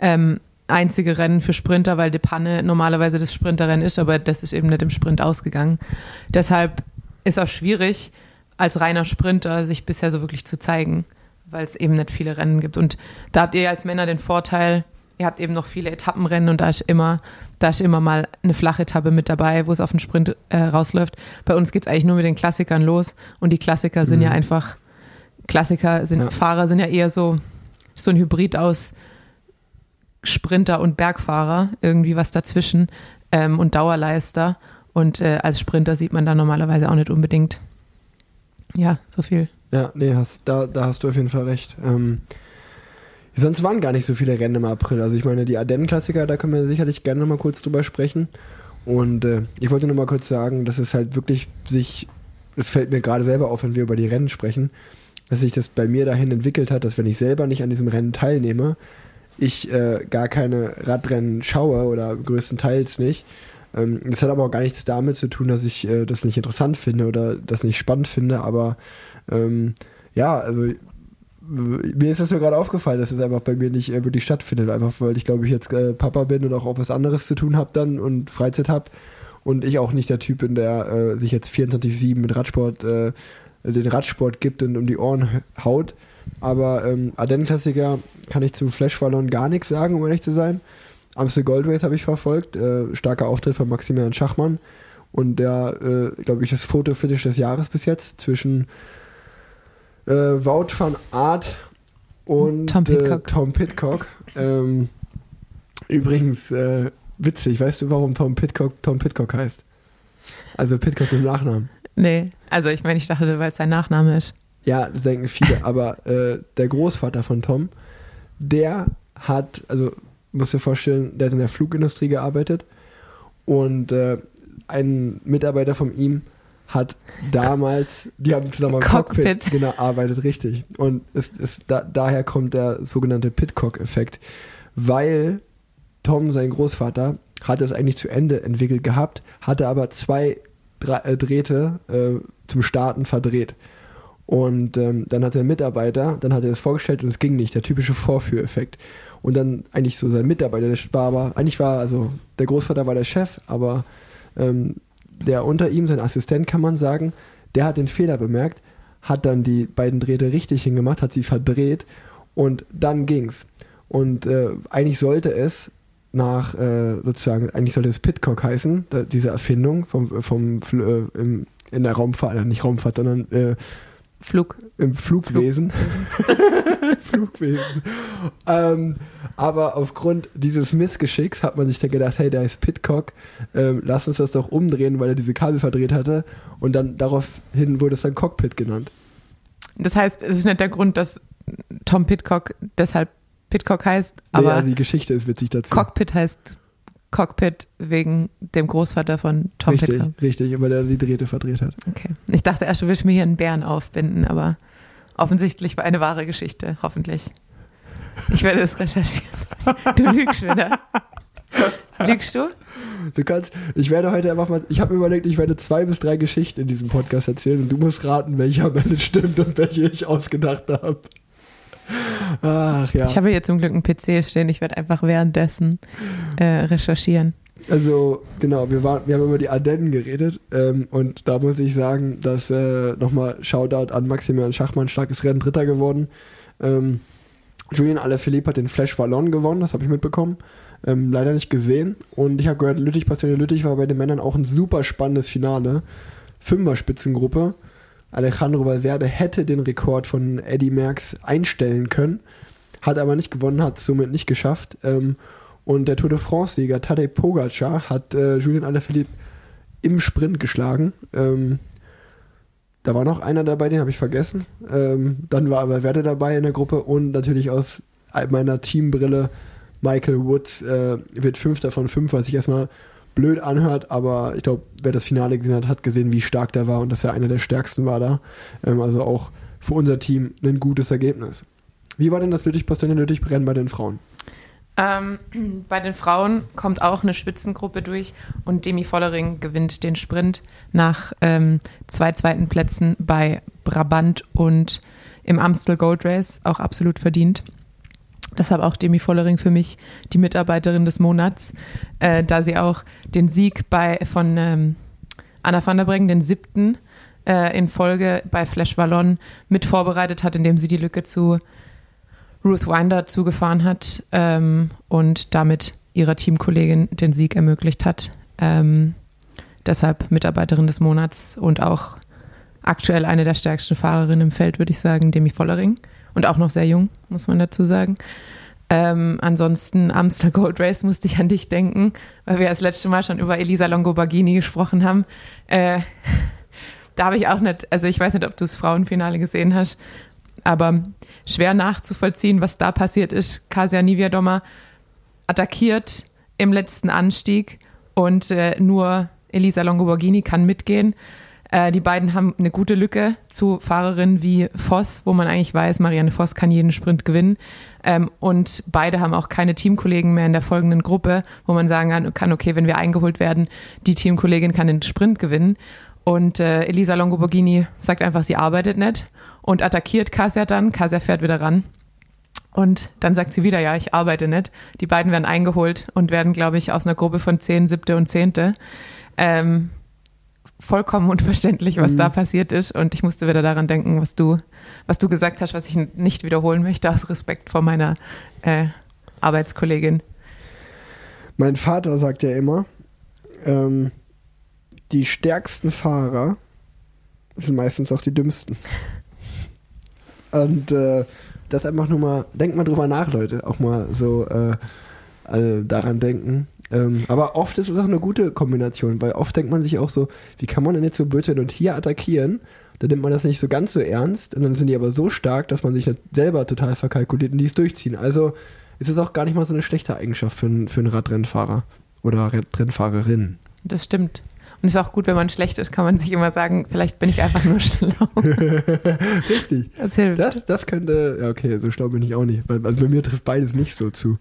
ähm, einzige Rennen für Sprinter, weil De Panne normalerweise das Sprinterrennen ist, aber das ist eben nicht im Sprint ausgegangen. Deshalb ist auch schwierig, als reiner Sprinter sich bisher so wirklich zu zeigen, weil es eben nicht viele Rennen gibt. Und da habt ihr als Männer den Vorteil, ihr habt eben noch viele Etappenrennen und da ist immer, da ist immer mal eine flache Etappe mit dabei, wo es auf den Sprint äh, rausläuft. Bei uns geht es eigentlich nur mit den Klassikern los und die Klassiker sind Mhm. ja einfach, Klassiker sind, Ja. Fahrer sind ja eher so, so ein Hybrid aus Sprinter und Bergfahrer, irgendwie was dazwischen ähm, und Dauerleister. Und äh, als Sprinter sieht man da normalerweise auch nicht unbedingt, ja, so viel. Ja, nee, hast, da, da hast du auf jeden Fall recht. Ähm, sonst waren gar nicht so viele Rennen im April. Also ich meine, die Ardennen-Klassiker, da können wir sicherlich gerne nochmal kurz drüber sprechen. Und äh, ich wollte nur mal kurz sagen, dass es halt wirklich sich, es fällt mir gerade selber auf, wenn wir über die Rennen sprechen, dass sich das bei mir dahin entwickelt hat, dass wenn ich selber nicht an diesem Rennen teilnehme, ich äh, gar keine Radrennen schaue oder größtenteils nicht. Ähm, das hat aber auch gar nichts damit zu tun, dass ich äh, das nicht interessant finde oder das nicht spannend finde, aber ähm, ja, also mir ist das so gerade aufgefallen, dass es einfach bei mir nicht äh, wirklich stattfindet, einfach weil ich glaube ich jetzt äh, Papa bin und auch, auch was anderes zu tun habe dann und Freizeit habe und ich auch nicht der Typ bin, der äh, sich jetzt 24-7 mit Radsport äh, den Radsport gibt und um die Ohren haut. Aber ähm, Ardennen-Klassiker kann ich zu Flash Wallon gar nichts sagen, um ehrlich zu sein. Amstel Gold Race habe ich verfolgt. Äh, starker Auftritt von Maximilian Schachmann. Und der, glaube ich, das Fotofinish des Jahres bis jetzt zwischen äh, Wout van Aert und Tom Pidcock. Äh, Tom Pitcock. Ähm, übrigens, äh, witzig, weißt du, warum Tom Pitcock Tom Pitcock heißt? Also Pitcock im Nachnamen. Nee, also ich meine, ich dachte, weil es sein Nachname ist. Ja, das denken viele, aber äh, der Großvater von Tom, der hat, also musst dir vorstellen, der hat in der Flugindustrie gearbeitet und äh, ein Mitarbeiter von ihm hat damals, die haben zusammen am Cockpit, Cockpit. genau, arbeitet, richtig. Und es, es, da, daher kommt der sogenannte Pitcock-Effekt, weil Tom, sein Großvater, hat es eigentlich zu Ende entwickelt gehabt, hatte aber zwei äh, Drähte äh, zum Starten verdreht. Und ähm, dann hat der Mitarbeiter, dann hat er das vorgestellt und es ging nicht, der typische Vorführeffekt. Und dann eigentlich so sein Mitarbeiter, der war aber, eigentlich war, also der Großvater war der Chef, aber ähm, der unter ihm, sein Assistent kann man sagen, der hat den Fehler bemerkt, hat dann die beiden Drähte richtig hingemacht, hat sie verdreht und dann ging's. Und äh, eigentlich sollte es nach, äh, sozusagen, eigentlich sollte es Pitcock heißen, da, diese Erfindung vom, vom äh, im, in der Raumfahrt, äh, nicht Raumfahrt, sondern äh, Flug. im Flugwesen. Flugwesen. Ähm, aber aufgrund dieses Missgeschicks hat man sich dann gedacht, hey, da ist Pitcock, ähm, lass uns das doch umdrehen, weil er diese Kabel verdreht hatte. Und dann daraufhin wurde es dann Cockpit genannt. Das heißt, es ist nicht der Grund, dass Tom Pitcock deshalb Pitcock heißt, Aber aber die Geschichte ist witzig dazu. Cockpit heißt Cockpit wegen dem Großvater von Tom richtig, Pitcock. richtig, weil er die Drähte verdreht hat. Okay. Ich dachte erst, du willst mir hier einen Bären aufbinden, aber offensichtlich war eine wahre Geschichte, hoffentlich. Ich werde es recherchieren. Du lügst wieder. Lügst du? Du kannst, ich werde heute einfach mal, ich habe überlegt, ich werde zwei bis drei Geschichten in diesem Podcast erzählen und du musst raten, welche am Ende stimmt und welche ich ausgedacht habe. Ach ja. Ich habe hier zum Glück einen PC stehen. Ich werde einfach währenddessen äh, recherchieren. Also, genau, wir, waren, wir haben über die Ardennen geredet ähm, und da muss ich sagen, dass äh, nochmal Shoutout an Maximilian Schachmann, starkes Rennen, Dritter geworden. Ähm, Julien Alaphilippe hat den Flash Wallon gewonnen, das habe ich mitbekommen. Ähm, leider nicht gesehen. Und ich habe gehört, Lüttich, Bastogne Lüttich war bei den Männern auch ein super spannendes Finale. Fünfer-Spitzengruppe. Alejandro Valverde hätte den Rekord von Eddie Merckx einstellen können, hat aber nicht gewonnen, hat es somit nicht geschafft. Ähm, und der Tour de France-Sieger Tadej Pogacar hat äh, Julien Alaphilippe im Sprint geschlagen. Ähm, da war noch einer dabei, den habe ich vergessen. Ähm, dann war aber Werde dabei in der Gruppe und natürlich aus meiner Teambrille Michael Woods äh, wird Fünfter von fünf, was sich erstmal blöd anhört, aber ich glaube, wer das Finale gesehen hat, hat gesehen, wie stark der war und dass er einer der stärksten war da. Ähm, also auch für unser Team ein gutes Ergebnis. Wie war denn das Lüttich-Bastogne-Lüttich-Rennen bei den Frauen? Ähm, bei den Frauen kommt auch eine Spitzengruppe durch und Demi Vollering gewinnt den Sprint nach ähm, zwei zweiten Plätzen bei Brabant und im Amstel Gold Race auch absolut verdient. Deshalb auch Demi Vollering für mich die Mitarbeiterin des Monats, äh, da sie auch den Sieg bei, von ähm, Anna van der Breggen, den siebten äh, in Folge bei Flash Wallon mit vorbereitet hat, indem sie die Lücke zu Ruth Winder zugefahren hat ähm, und damit ihrer Teamkollegin den Sieg ermöglicht hat. Ähm, deshalb Mitarbeiterin des Monats und auch aktuell eine der stärksten Fahrerinnen im Feld, würde ich sagen, Demi Vollering. Und auch noch sehr jung, muss man dazu sagen. Ähm, ansonsten Amstel Gold Race musste ich an dich denken, weil wir das letzte Mal schon über Elisa Longobargini gesprochen haben. Äh, da habe ich auch nicht, also ich weiß nicht, ob du das Frauenfinale gesehen hast, aber schwer nachzuvollziehen, was da passiert ist. Kasia Niviadoma attackiert im letzten Anstieg und äh, nur Elisa Longoborghini kann mitgehen. Äh, die beiden haben eine gute Lücke zu Fahrerinnen wie Voss, wo man eigentlich weiß, Marianne Voss kann jeden Sprint gewinnen. Ähm, und beide haben auch keine Teamkollegen mehr in der folgenden Gruppe, wo man sagen kann, okay, wenn wir eingeholt werden, die Teamkollegin kann den Sprint gewinnen. Und äh, Elisa Longoborghini sagt einfach, sie arbeitet nicht und attackiert Kasia dann. Kasia fährt wieder ran. Und dann sagt sie wieder, ja, ich arbeite nicht. Die beiden werden eingeholt und werden, glaube ich, aus einer Gruppe von zehn, siebte und zehnte. Ähm, vollkommen unverständlich, was Mhm. da passiert ist. Und ich musste wieder daran denken, was du, was du gesagt hast, was ich nicht wiederholen möchte, aus Respekt vor meiner äh, Arbeitskollegin. Mein Vater sagt ja immer, ähm, die stärksten Fahrer sind meistens auch die dümmsten. Und äh, das einfach nur mal, denkt mal drüber nach, Leute. Auch mal so äh, daran denken. Ähm, aber oft ist es auch eine gute Kombination, weil oft denkt man sich auch so, wie kann man denn jetzt so blöd sein und hier attackieren, da nimmt man das nicht so ganz so ernst und dann sind die aber so stark, dass man sich selber total verkalkuliert und die es durchziehen. Also ist es auch gar nicht mal so eine schlechte Eigenschaft für, einen- für einen Radrennfahrer oder Radrennfahrerin. Das stimmt. Und es ist auch gut, wenn man schlecht ist, kann man sich immer sagen, vielleicht bin ich einfach nur schlau. Richtig. Das hilft. Das, das könnte, ja okay, so schlau bin ich auch nicht, also bei mir trifft beides nicht so zu.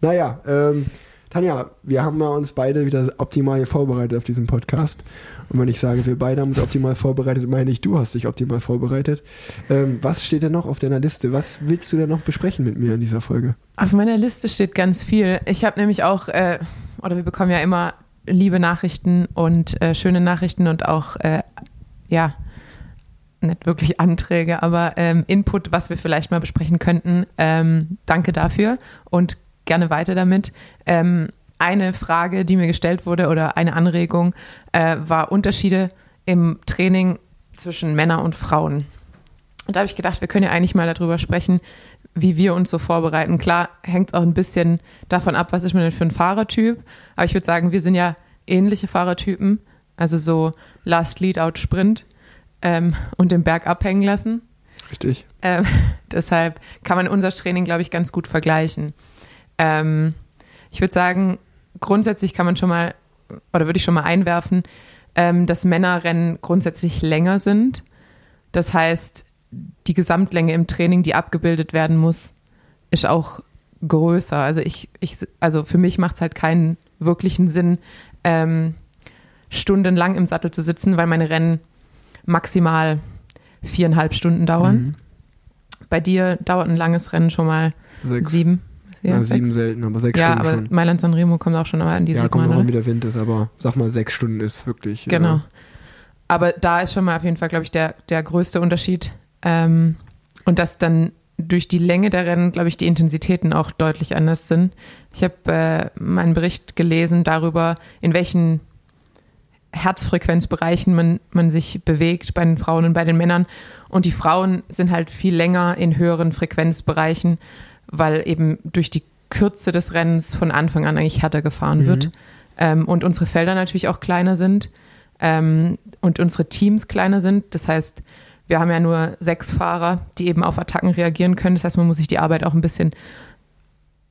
Naja, ähm, Tanja, wir haben ja uns beide wieder optimal vorbereitet auf diesen Podcast. Und wenn ich sage, wir beide haben uns optimal vorbereitet, meine ich, du hast dich optimal vorbereitet. Ähm, was steht denn noch auf deiner Liste? Was willst du denn noch besprechen mit mir in dieser Folge? Auf meiner Liste steht ganz viel. Ich habe nämlich auch, äh, oder wir bekommen ja immer liebe Nachrichten und äh, schöne Nachrichten und auch, äh, ja, nicht wirklich Anträge, aber ähm, Input, was wir vielleicht mal besprechen könnten. Ähm, danke dafür und gerne weiter damit. Ähm, eine Frage, die mir gestellt wurde oder eine Anregung, äh, war Unterschiede im Training zwischen Männern und Frauen. Und da habe ich gedacht, wir können ja eigentlich mal darüber sprechen, wie wir uns so vorbereiten. Klar, hängt es auch ein bisschen davon ab, was ist man denn für ein Fahrertyp. Aber ich würde sagen, wir sind ja ähnliche Fahrertypen. Also so Last Lead Out Sprint ähm, und den Berg abhängen lassen. Richtig. Ähm, deshalb kann man unser Training, glaube ich, ganz gut vergleichen. Ähm, ich würde sagen, grundsätzlich kann man schon mal, oder würde ich schon mal einwerfen, ähm, dass Männerrennen grundsätzlich länger sind. Das heißt, die Gesamtlänge im Training, die abgebildet werden muss, ist auch größer. Also ich, ich also für mich macht es halt keinen wirklichen Sinn, ähm, stundenlang im Sattel zu sitzen, weil meine Rennen maximal viereinhalb Stunden dauern. Mhm. Bei dir dauert ein langes Rennen schon mal Sechs. sieben. Ja, sechs. sieben selten, aber sechs Ja, Stunden aber schon. Mailand San Remo kommt auch schon mal an die Ja, kommt man, auch an, oder? wie der Wind ist, aber sag mal, sechs Stunden ist wirklich. äh, Genau. Aber da ist schon mal auf jeden Fall, glaube ich, der, der größte Unterschied. Ähm, und dass dann durch die Länge der Rennen, glaube ich, die Intensitäten auch deutlich anders sind. Ich habe äh, meinen Bericht gelesen darüber, in welchen Herzfrequenzbereichen man, man sich bewegt bei den Frauen und bei den Männern. Und die Frauen sind halt viel länger in höheren Frequenzbereichen, weil eben durch die Kürze des Rennens von Anfang an eigentlich härter gefahren Mhm. wird. Ähm, und unsere Felder natürlich auch kleiner sind ähm, und unsere Teams kleiner sind. Das heißt, wir haben ja nur sechs Fahrer, die eben auf Attacken reagieren können. Das heißt, man muss sich die Arbeit auch ein bisschen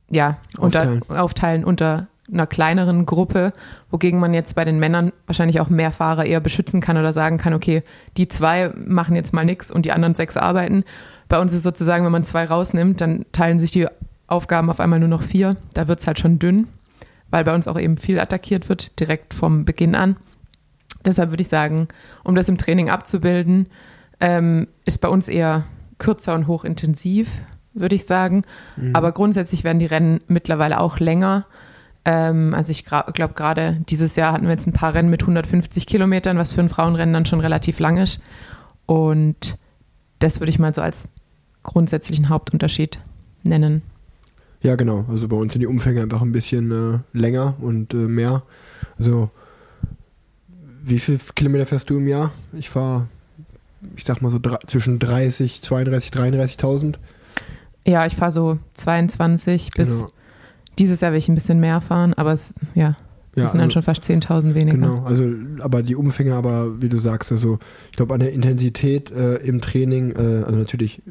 ja, unter, Aufteilen. aufteilen unter einer kleineren Gruppe, wogegen man jetzt bei den Männern wahrscheinlich auch mehr Fahrer eher beschützen kann oder sagen kann, okay, die zwei machen jetzt mal nichts und die anderen sechs arbeiten. Bei uns ist sozusagen, wenn man zwei rausnimmt, dann teilen sich die Aufgaben auf einmal nur noch vier. Da wird es halt schon dünn, weil bei uns auch eben viel attackiert wird, direkt vom Beginn an. Deshalb würde ich sagen, um das im Training abzubilden, ähm, ist bei uns eher kürzer und hochintensiv, würde ich sagen. Mhm. Aber grundsätzlich werden die Rennen mittlerweile auch länger. Ähm, also ich glaube gerade dieses Jahr hatten wir jetzt ein paar Rennen mit 150 Kilometern, was für ein Frauenrennen dann schon relativ lang ist. Und das würde ich mal so als grundsätzlichen Hauptunterschied nennen. Ja, genau. Also bei uns sind die Umfänge einfach ein bisschen äh, länger und äh, mehr. Also, wie viel Kilometer fährst du im Jahr? Ich fahre, ich sag mal so zwischen 30, 32, 33.000. Ja, ich fahre so 22 bis Genau. dieses Jahr will ich ein bisschen mehr fahren, aber es, ja, das Ja, sind dann also- schon fast 10.000 weniger. Genau, also aber die Umfänge, aber wie du sagst, also ich glaube an der Intensität äh, im Training, äh, also natürlich,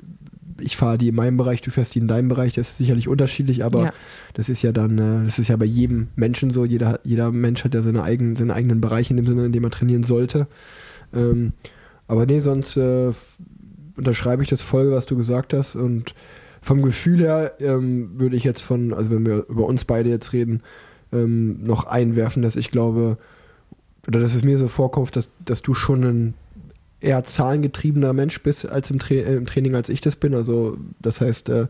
ich fahre die in meinem Bereich, du fährst die in deinem Bereich, das ist sicherlich unterschiedlich, aber Ja. das ist ja dann, äh, das ist ja bei jedem Menschen so, jeder, jeder Mensch hat ja seine eigenen, seinen eigenen Bereich in dem Sinne, in dem er trainieren sollte. Ähm, aber nee, sonst äh, unterschreibe ich das voll, was du gesagt hast und vom Gefühl her ähm, würde ich jetzt von, also wenn wir über uns beide jetzt reden, ähm, noch einwerfen, dass ich glaube, oder dass es mir so vorkommt, dass, dass du schon ein eher zahlengetriebener Mensch bist als im, Tra äh, im Training, als ich das bin. Also das heißt, äh,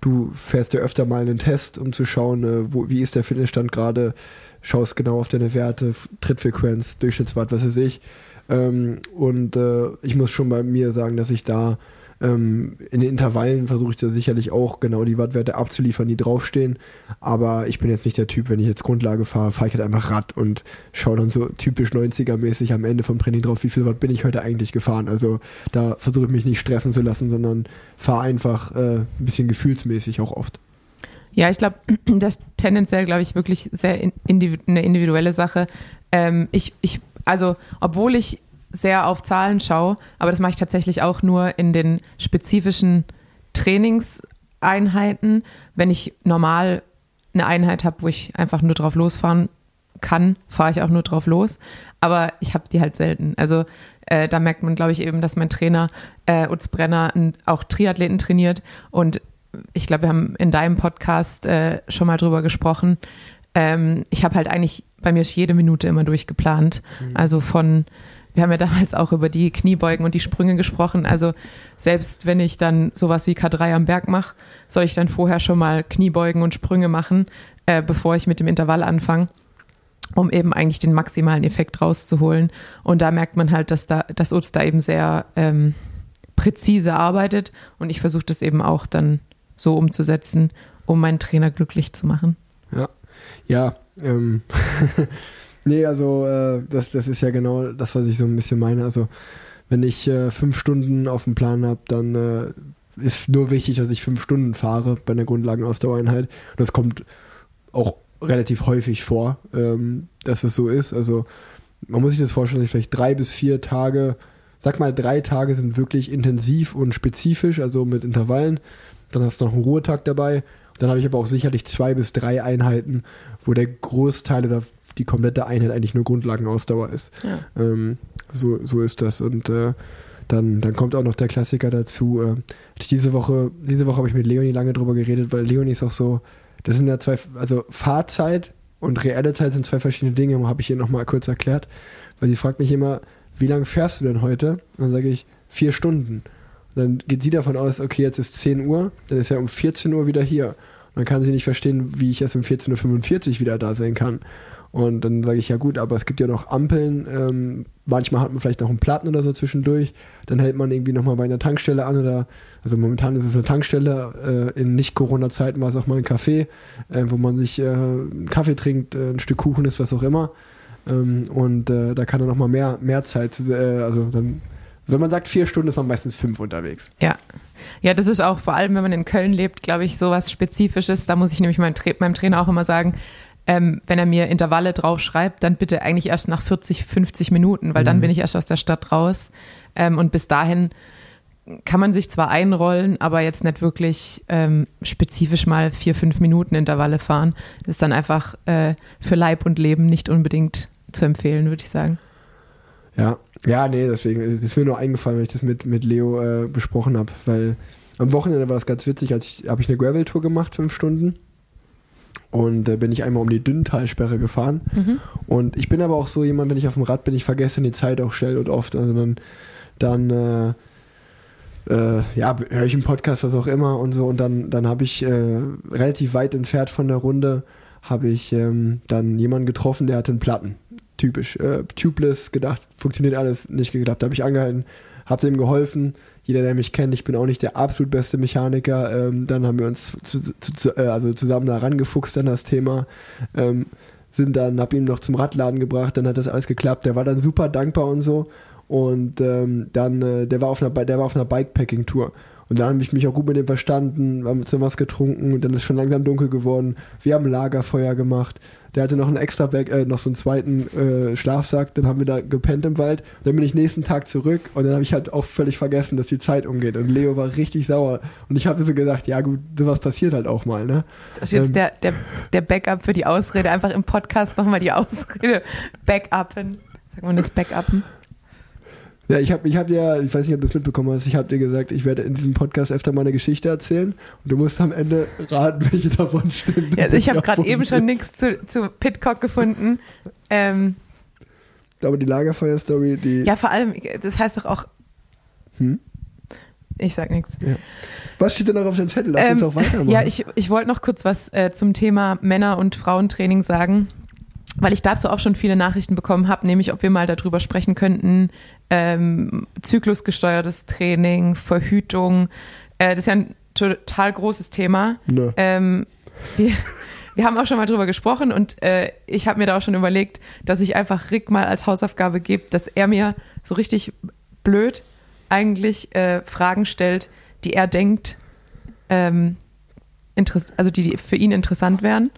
du fährst ja öfter mal einen Test, um zu schauen, äh, wo, wie ist der Fitnessstand gerade, schaust genau auf deine Werte, Trittfrequenz, Durchschnittswatt, was weiß ich. Ähm, und äh, ich muss schon bei mir sagen, dass ich da ähm, in den Intervallen versuche ich da sicherlich auch genau die Wattwerte abzuliefern, die draufstehen. Aber ich bin jetzt nicht der Typ, wenn ich jetzt Grundlage fahre, fahre ich halt einfach Rad und schaue dann so typisch 90er-mäßig am Ende vom Training drauf, wie viel Watt bin ich heute eigentlich gefahren. Also da versuche ich mich nicht stressen zu lassen, sondern fahre einfach äh, ein bisschen gefühlsmäßig auch oft. Ja, ich glaube, das ist tendenziell, glaube ich, wirklich sehr in- individu eine individuelle Sache. Ähm, ich, ich, also, obwohl ich sehr auf Zahlen schaue, aber das mache ich tatsächlich auch nur in den spezifischen Trainingseinheiten. Wenn ich normal eine Einheit habe, wo ich einfach nur drauf losfahren kann, fahre ich auch nur drauf los. Aber ich habe die halt selten. Also äh, da merkt man, glaube ich, eben, dass mein Trainer äh, Utz Brenner auch Triathleten trainiert. Und ich glaube, wir haben in deinem Podcast äh, schon mal drüber gesprochen. Ähm, ich habe halt eigentlich, bei mir ist jede Minute immer durchgeplant. Mhm. Also von wir haben ja damals auch über die Kniebeugen und die Sprünge gesprochen. Also selbst wenn ich dann sowas wie K3 am Berg mache, soll ich dann vorher schon mal Kniebeugen und Sprünge machen, äh, bevor ich mit dem Intervall anfange, um eben eigentlich den maximalen Effekt rauszuholen. Und da merkt man halt, dass da, dass Utz da eben sehr ähm, präzise arbeitet und ich versuche das eben auch dann so umzusetzen, um meinen Trainer glücklich zu machen. Ja, ja. Ähm Nee, also äh, das, das ist ja genau das, was ich so ein bisschen meine. Also wenn ich äh, fünf Stunden auf dem Plan habe, dann äh, ist nur wichtig, dass ich fünf Stunden fahre bei einer Grundlagenausdauereinheit. Und das kommt auch relativ häufig vor, ähm, dass es so ist. Also man muss sich das vorstellen, dass ich vielleicht drei bis vier Tage, sag mal drei Tage sind wirklich intensiv und spezifisch, also mit Intervallen. Dann hast du noch einen Ruhetag dabei. Dann habe ich aber auch sicherlich zwei bis drei Einheiten, wo der Großteil oder die komplette Einheit eigentlich nur Grundlagenausdauer ist. Ja. Ähm, so, so ist das. Und äh, dann, dann kommt auch noch der Klassiker dazu. Äh, diese Woche, diese Woche habe ich mit Leonie lange drüber geredet, weil Leonie ist auch so, das sind ja zwei, also Fahrzeit und reelle Zeit sind zwei verschiedene Dinge, habe ich ihr nochmal kurz erklärt, weil sie fragt mich immer, wie lange fährst du denn heute? Und dann sage ich, vier Stunden. Und dann geht sie davon aus, okay, jetzt ist 10 Uhr, dann ist er um 14 Uhr wieder hier. Und dann kann sie nicht verstehen, wie ich erst um 14.45 Uhr wieder da sein kann. Und dann sage ich, ja gut, aber es gibt ja noch Ampeln. Ähm, manchmal hat man vielleicht noch einen Platten oder so zwischendurch. Dann hält man irgendwie nochmal bei einer Tankstelle an oder, also momentan ist es eine Tankstelle. Äh, in Nicht-Corona-Zeiten war es auch mal ein Café, äh, wo man sich äh, einen Kaffee trinkt, äh, ein Stück Kuchen ist, was auch immer. Ähm, und äh, da kann dann nochmal mehr, mehr Zeit, äh, also dann, wenn man sagt vier Stunden, ist man meistens fünf unterwegs. Ja. Ja, das ist auch vor allem, wenn man in Köln lebt, glaube ich, sowas Spezifisches. Da muss ich nämlich meinem, Tra meinem Trainer auch immer sagen, ähm, wenn er mir Intervalle draufschreibt, dann bitte eigentlich erst nach 40, 50 Minuten, weil mhm. dann bin ich erst aus der Stadt raus. Ähm, und bis dahin kann man sich zwar einrollen, aber jetzt nicht wirklich ähm, spezifisch mal vier, fünf Minuten Intervalle fahren. Das ist dann einfach äh, für Leib und Leben nicht unbedingt zu empfehlen, würde ich sagen. Ja, ja, nee, deswegen ist mir nur eingefallen, wenn ich das mit, mit Leo äh, besprochen habe, weil am Wochenende war das ganz witzig, als ich habe ich eine Gravel-Tour gemacht, fünf Stunden. Und äh, bin ich einmal um die Dünntalsperre gefahren. Mhm. Und ich bin aber auch so jemand, wenn ich auf dem Rad bin, ich vergesse die Zeit auch schnell und oft. Also dann, dann äh, äh, ja, höre ich einen Podcast, was auch immer und so. Und dann, dann habe ich äh, relativ weit entfernt von der Runde, habe ich ähm, dann jemanden getroffen, der hatte einen Platten. Typisch. Äh, tubeless, gedacht, funktioniert alles, nicht geklappt. Da habe ich angehalten, habe dem geholfen jeder, der mich kennt, ich bin auch nicht der absolut beste Mechaniker. Ähm, dann haben wir uns zu, zu, äh, also zusammen da rangefuchst an das Thema. Ähm, sind dann, hab ihn noch zum Radladen gebracht, dann hat das alles geklappt. Der war dann super dankbar und so. Und ähm, dann, äh, der war auf einer, der war auf einer Bikepacking-Tour. Und dann habe ich mich auch gut mit dem verstanden, haben uns was getrunken dann ist schon langsam dunkel geworden. Wir haben Lagerfeuer gemacht. Der hatte noch einen extra Bag, äh, noch so einen zweiten äh, Schlafsack, dann haben wir da gepennt im Wald. dann bin ich nächsten Tag zurück und dann habe ich halt auch völlig vergessen, dass die Zeit umgeht. Und Leo war richtig sauer. Und ich habe so gedacht, ja gut, sowas passiert halt auch mal, ne? Das ist jetzt ähm, der, der, der Backup für die Ausrede, einfach im Podcast nochmal die Ausrede backuppen. Sagt man das backuppen? Ja, ich habe ich hab dir, ich weiß nicht, ob du das mitbekommen hast, ich habe dir gesagt, ich werde in diesem Podcast öfter mal eine Geschichte erzählen und du musst am Ende raten, welche davon stimmt. Ja, also ich habe gerade eben schon nichts zu, zu Pitcock gefunden. Ähm, Aber die Lagerfeuer-Story, die. Ja, vor allem, das heißt doch auch. Hm? Ich sag nichts. Ja. Was steht denn noch auf dem Zettel? Lass ähm, uns auch weitermachen. Ja, ich, ich wollte noch kurz was äh, zum Thema Männer- und Frauentraining sagen weil ich dazu auch schon viele Nachrichten bekommen habe, nämlich ob wir mal darüber sprechen könnten, ähm, zyklusgesteuertes Training, Verhütung. Äh, das ist ja ein total großes Thema. Ne. Ähm, wir, wir haben auch schon mal drüber gesprochen und äh, ich habe mir da auch schon überlegt, dass ich einfach Rick mal als Hausaufgabe gebe, dass er mir so richtig blöd eigentlich äh, Fragen stellt, die er denkt, ähm, also die für ihn interessant wären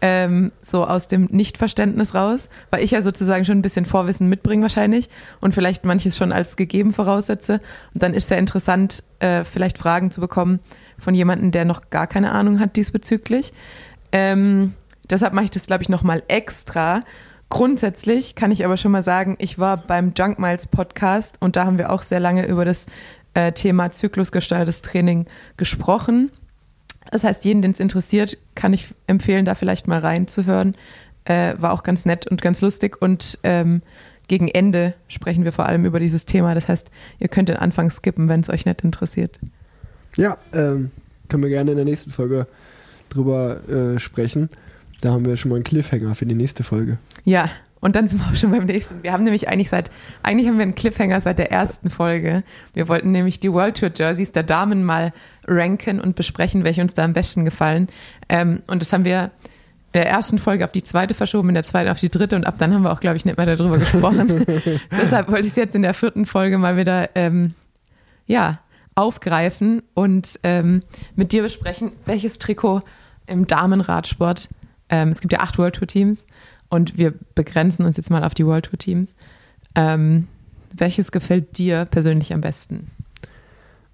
ähm, so aus dem Nichtverständnis raus, weil ich ja sozusagen schon ein bisschen Vorwissen mitbringe wahrscheinlich und vielleicht manches schon als gegeben voraussetze. Und dann ist es ja interessant, äh, vielleicht Fragen zu bekommen von jemandem, der noch gar keine Ahnung hat diesbezüglich. Ähm, deshalb mache ich das, glaube ich, nochmal extra. Grundsätzlich kann ich aber schon mal sagen, ich war beim Junk Miles Podcast und da haben wir auch sehr lange über das äh, Thema zyklusgesteuertes Training gesprochen. Das heißt, jeden, den es interessiert, kann ich empfehlen, da vielleicht mal reinzuhören. Äh, war auch ganz nett und ganz lustig. Und ähm, gegen Ende sprechen wir vor allem über dieses Thema. Das heißt, ihr könnt den Anfang skippen, wenn es euch nicht interessiert. Ja, ähm, können wir gerne in der nächsten Folge drüber äh, sprechen. Da haben wir schon mal einen Cliffhanger für die nächste Folge. Ja, und dann sind wir auch schon beim nächsten. Wir haben nämlich eigentlich seit, eigentlich haben wir einen Cliffhanger seit der ersten Folge. Wir wollten nämlich die World Tour Jerseys der Damen mal ranken und besprechen, welche uns da am besten gefallen. Ähm, und das haben wir in der ersten Folge auf die zweite verschoben, in der zweiten auf die dritte und ab dann haben wir auch, glaube ich, nicht mehr darüber gesprochen. Deshalb wollte ich es jetzt in der vierten Folge mal wieder, ähm, ja, aufgreifen und ähm, mit dir besprechen, welches Trikot im Damenradsport, ähm, es gibt ja acht World Tour Teams, und wir begrenzen uns jetzt mal auf die World Tour Teams. Ähm, welches gefällt dir persönlich am besten?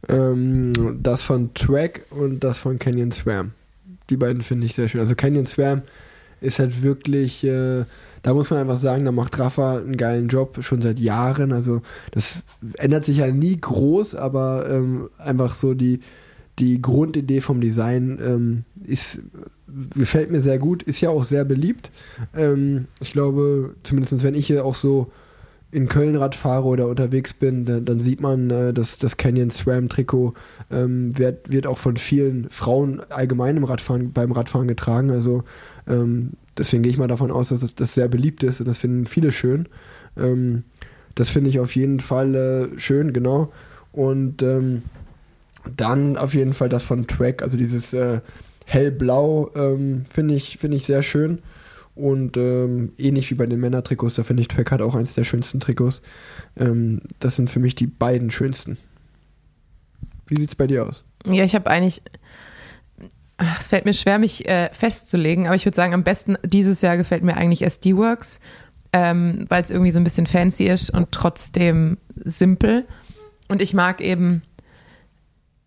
Ähm, das von Track und das von Canyon Swam. Die beiden finde ich sehr schön. Also Canyon Swam ist halt wirklich, äh, da muss man einfach sagen, da macht Rafa einen geilen Job schon seit Jahren. Also das ändert sich ja nie groß, aber ähm, einfach so die, die Grundidee vom Design ähm, ist gefällt mir sehr gut, ist ja auch sehr beliebt. Ähm, ich glaube, zumindest wenn ich hier auch so in Köln Rad fahre oder unterwegs bin, dann, dann sieht man, äh, dass das Canyon Swam Trikot ähm, wird, wird auch von vielen Frauen allgemein im Radfahren, beim Radfahren getragen. Also ähm, deswegen gehe ich mal davon aus, dass das sehr beliebt ist und das finden viele schön. Ähm, das finde ich auf jeden Fall äh, schön, genau. Und ähm, dann auf jeden Fall das von Track, also dieses äh, hellblau ähm, finde ich, find ich sehr schön. Und ähm, ähnlich wie bei den Männertrikots, da finde ich Track hat auch eins der schönsten Trikots. Ähm, das sind für mich die beiden schönsten. Wie sieht es bei dir aus? Ja, ich habe eigentlich. Es fällt mir schwer, mich äh, festzulegen, aber ich würde sagen, am besten dieses Jahr gefällt mir eigentlich SD-Works, ähm, weil es irgendwie so ein bisschen fancy ist und trotzdem simpel. Und ich mag eben,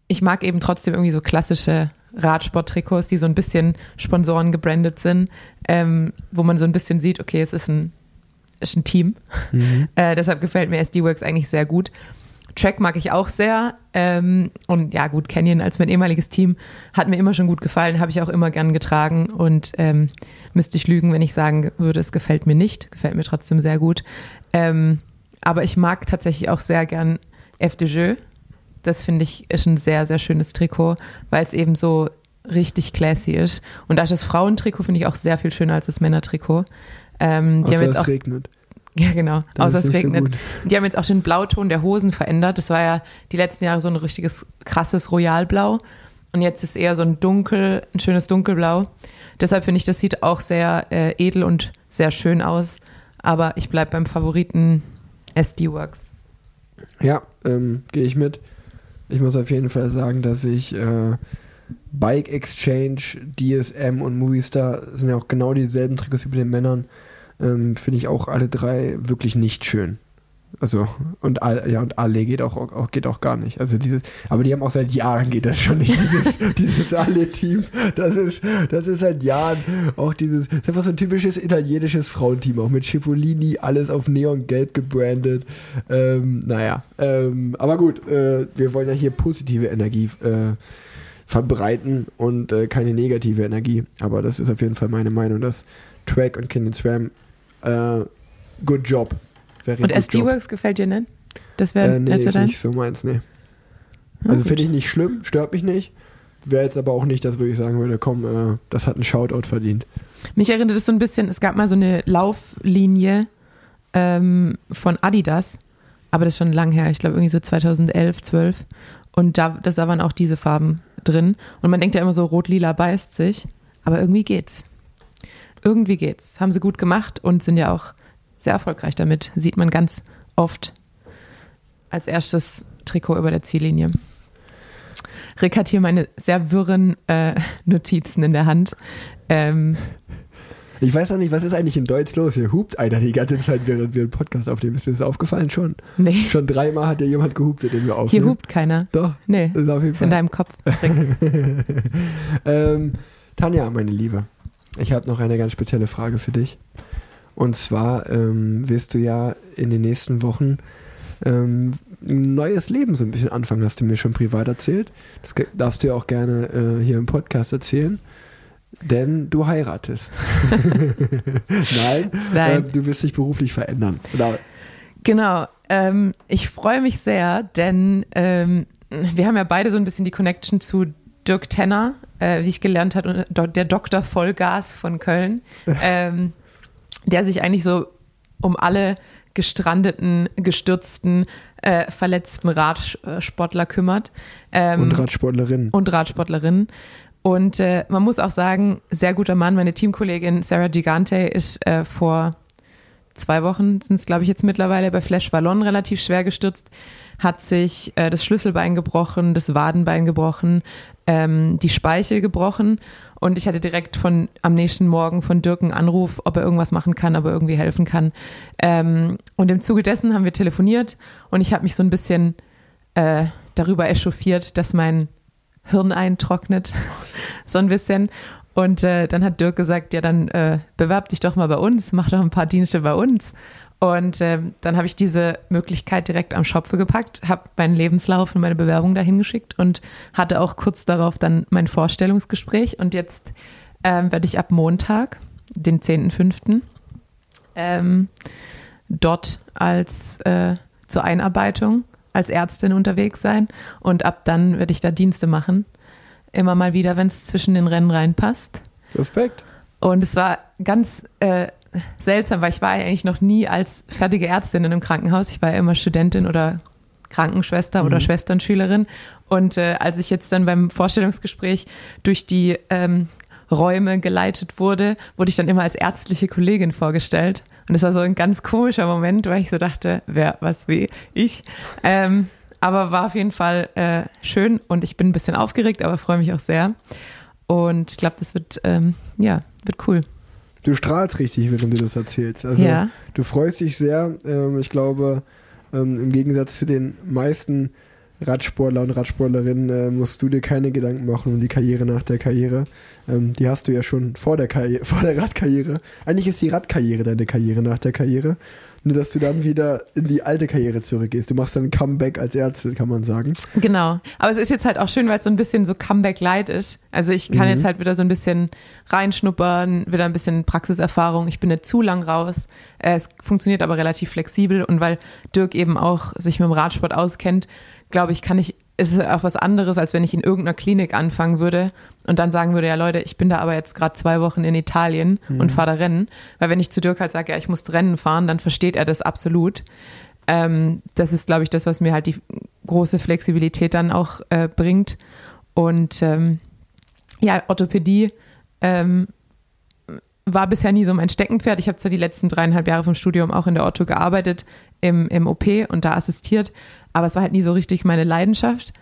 ich mag eben trotzdem irgendwie so klassische Radsport-Trikots, die so ein bisschen Sponsoren gebrandet sind, ähm, wo man so ein bisschen sieht, okay, es ist ein, ist ein Team. Mhm. Äh, deshalb gefällt mir SD-Works eigentlich sehr gut. Track mag ich auch sehr. Ähm, und ja, gut, Canyon als mein ehemaliges Team hat mir immer schon gut gefallen, habe ich auch immer gern getragen und ähm, müsste ich lügen, wenn ich sagen würde, es gefällt mir nicht. Gefällt mir trotzdem sehr gut. Ähm, aber ich mag tatsächlich auch sehr gern F de Jeu. Das finde ich ist ein sehr, sehr schönes Trikot, weil es eben so richtig classy ist. Und das Frauentrikot finde ich auch sehr viel schöner als das Männertrikot. Ähm, Außer es auch, regnet. Ja, genau. Dann Außer es regnet. So die haben jetzt auch den Blauton der Hosen verändert. Das war ja die letzten Jahre so ein richtiges krasses Royalblau. Und jetzt ist eher so ein dunkel, ein schönes dunkelblau. Deshalb finde ich, das sieht auch sehr äh, edel und sehr schön aus. Aber ich bleibe beim Favoriten SD Works. Ja, ähm, gehe ich mit. Ich muss auf jeden Fall sagen, dass ich äh, Bike Exchange, DSM und Movistar sind ja auch genau dieselben Trikots wie bei den Männern. Ähm, Finde ich auch alle drei wirklich nicht schön. Also, und, ja, und alle geht auch, auch, geht auch gar nicht. Also dieses, aber die haben auch seit Jahren geht das schon nicht, dieses, dieses alle-Team. Das ist, das ist seit Jahren auch dieses, das ist einfach so ein typisches italienisches Frauenteam, auch mit Cipollini, alles auf Neongelb gebrandet. Ähm, naja, ähm, aber gut, äh, wir wollen ja hier positive Energie äh, verbreiten und äh, keine negative Energie. Aber das ist auf jeden Fall meine Meinung, dass Track und Canyon Swam, äh, good job Very Und SD-Works gefällt dir nicht? Das wäre äh, nee, ist nicht so meins, nee. Also finde ich nicht schlimm, stört mich nicht. Wäre jetzt aber auch nicht, dass ich sagen würde, komm, äh, das hat ein Shoutout verdient. Mich erinnert es so ein bisschen, es gab mal so eine Lauflinie ähm, von Adidas, aber das ist schon lang her, ich glaube irgendwie so 2011, 12. Und da, das, da waren auch diese Farben drin. Und man denkt ja immer so, rot-lila beißt sich, aber irgendwie geht's. Irgendwie geht's. Haben sie gut gemacht und sind ja auch sehr erfolgreich damit. Sieht man ganz oft als erstes Trikot über der Ziellinie. Rick hat hier meine sehr wirren äh, Notizen in der Hand. Ähm, Ich weiß auch nicht, was ist eigentlich in Deutsch los? Hier hupt einer die ganze Zeit, während wir einen Podcast aufnehmen. Ist dir das aufgefallen schon? Nee, Schon dreimal hat ja jemand gehupt, seitdem wir hier aufnehmen. hupt keiner. Doch, Nee, das ist auf jeden ist in Fall. deinem Kopf. ähm, Tanja, meine Liebe, ich habe noch eine ganz spezielle Frage für dich. Und zwar ähm, wirst du ja in den nächsten Wochen ähm, ein neues Leben so ein bisschen anfangen, hast du mir schon privat erzählt. Das darfst du ja auch gerne äh, hier im Podcast erzählen. Denn du heiratest. Nein, Nein. Äh, du wirst dich beruflich verändern. Oder, Genau. Ähm, ich freue mich sehr, denn ähm, wir haben ja beide so ein bisschen die Connection zu Dirk Tenner, äh, wie ich gelernt habe, der Dr. Vollgas von Köln, ähm, der sich eigentlich so um alle gestrandeten, gestürzten, äh, verletzten Radsportler kümmert. Ähm, und Radsportlerin. und Radsportlerinnen. Und äh, man muss auch sagen, sehr guter Mann. Meine Teamkollegin Sarah Gigante ist äh, vor zwei Wochen, sind es glaube ich jetzt mittlerweile, bei Flash Wallon relativ schwer gestürzt, hat sich äh, das Schlüsselbein gebrochen, das Wadenbein gebrochen, ähm, die Speichel gebrochen. Und ich hatte direkt von am nächsten Morgen von Dirk einen Anruf, ob er irgendwas machen kann, ob er irgendwie helfen kann. Ähm, und im Zuge dessen haben wir telefoniert und ich habe mich so ein bisschen äh, darüber echauffiert, dass mein Hirn eintrocknet, so ein bisschen. Und äh, dann hat Dirk gesagt, ja, dann äh, bewerb dich doch mal bei uns, mach doch ein paar Dienste bei uns. Und ähm, dann habe ich diese Möglichkeit direkt am Schopfe gepackt, habe meinen Lebenslauf und meine Bewerbung dahin geschickt und hatte auch kurz darauf dann mein Vorstellungsgespräch. Und jetzt ähm, werde ich ab Montag, den 10.05., ähm, dort als äh, zur Einarbeitung als Ärztin unterwegs sein. Und ab dann werde ich da Dienste machen. Immer mal wieder, wenn es zwischen den Rennen reinpasst. Respekt. Und es war ganz äh, seltsam, weil ich war ja eigentlich noch nie als fertige Ärztin in einem Krankenhaus. Ich war ja immer Studentin oder Krankenschwester oder Schwesternschülerin. Und äh, als ich jetzt dann beim Vorstellungsgespräch durch die ähm, Räume geleitet wurde, wurde ich dann immer als ärztliche Kollegin vorgestellt. Und es war so ein ganz komischer Moment, weil ich so dachte, wer, was, wie, ich. Ähm, aber war auf jeden Fall äh, schön und ich bin ein bisschen aufgeregt, aber freue mich auch sehr. Und ich glaube, das wird, ähm, ja, wird cool. Du strahlst richtig, während du das erzählst. Also Ja. du freust dich sehr. Ähm, ich glaube, ähm, im Gegensatz zu den meisten Radsportler und Radsportlerinnen äh, musst du dir keine Gedanken machen um die Karriere nach der Karriere. Ähm, die hast du ja schon vor der, Karriere, vor der Radkarriere. Eigentlich ist die Radkarriere deine Karriere nach der Karriere. Nur, dass du dann wieder in die alte Karriere zurückgehst. Du machst dann ein Comeback als Ärztin, kann man sagen. Genau. Aber es ist jetzt halt auch schön, weil es so ein bisschen so Comeback-Light ist. Also ich kann Mhm. jetzt halt wieder so ein bisschen reinschnuppern, wieder ein bisschen Praxiserfahrung. Ich bin nicht zu lang raus. Äh, Es funktioniert aber relativ flexibel und weil Dirk eben auch sich mit dem Radsport auskennt, glaube ich, kann ich, ist es auch was anderes, als wenn ich in irgendeiner Klinik anfangen würde und dann sagen würde, ja Leute, ich bin da aber jetzt gerade zwei Wochen in Italien und fahre da Rennen. Weil wenn ich zu Dirk halt sage, ja, ich muss Rennen fahren, dann versteht er das absolut. Ähm, das ist, glaube ich, das, was mir halt die große Flexibilität dann auch äh, bringt. Und ähm, ja, Orthopädie ähm, war bisher nie so mein Steckenpferd. Ich habe zwar die letzten dreieinhalb Jahre vom Studium auch in der Ortho gearbeitet, im, im OP und da assistiert, aber es war halt nie so richtig meine Leidenschaft.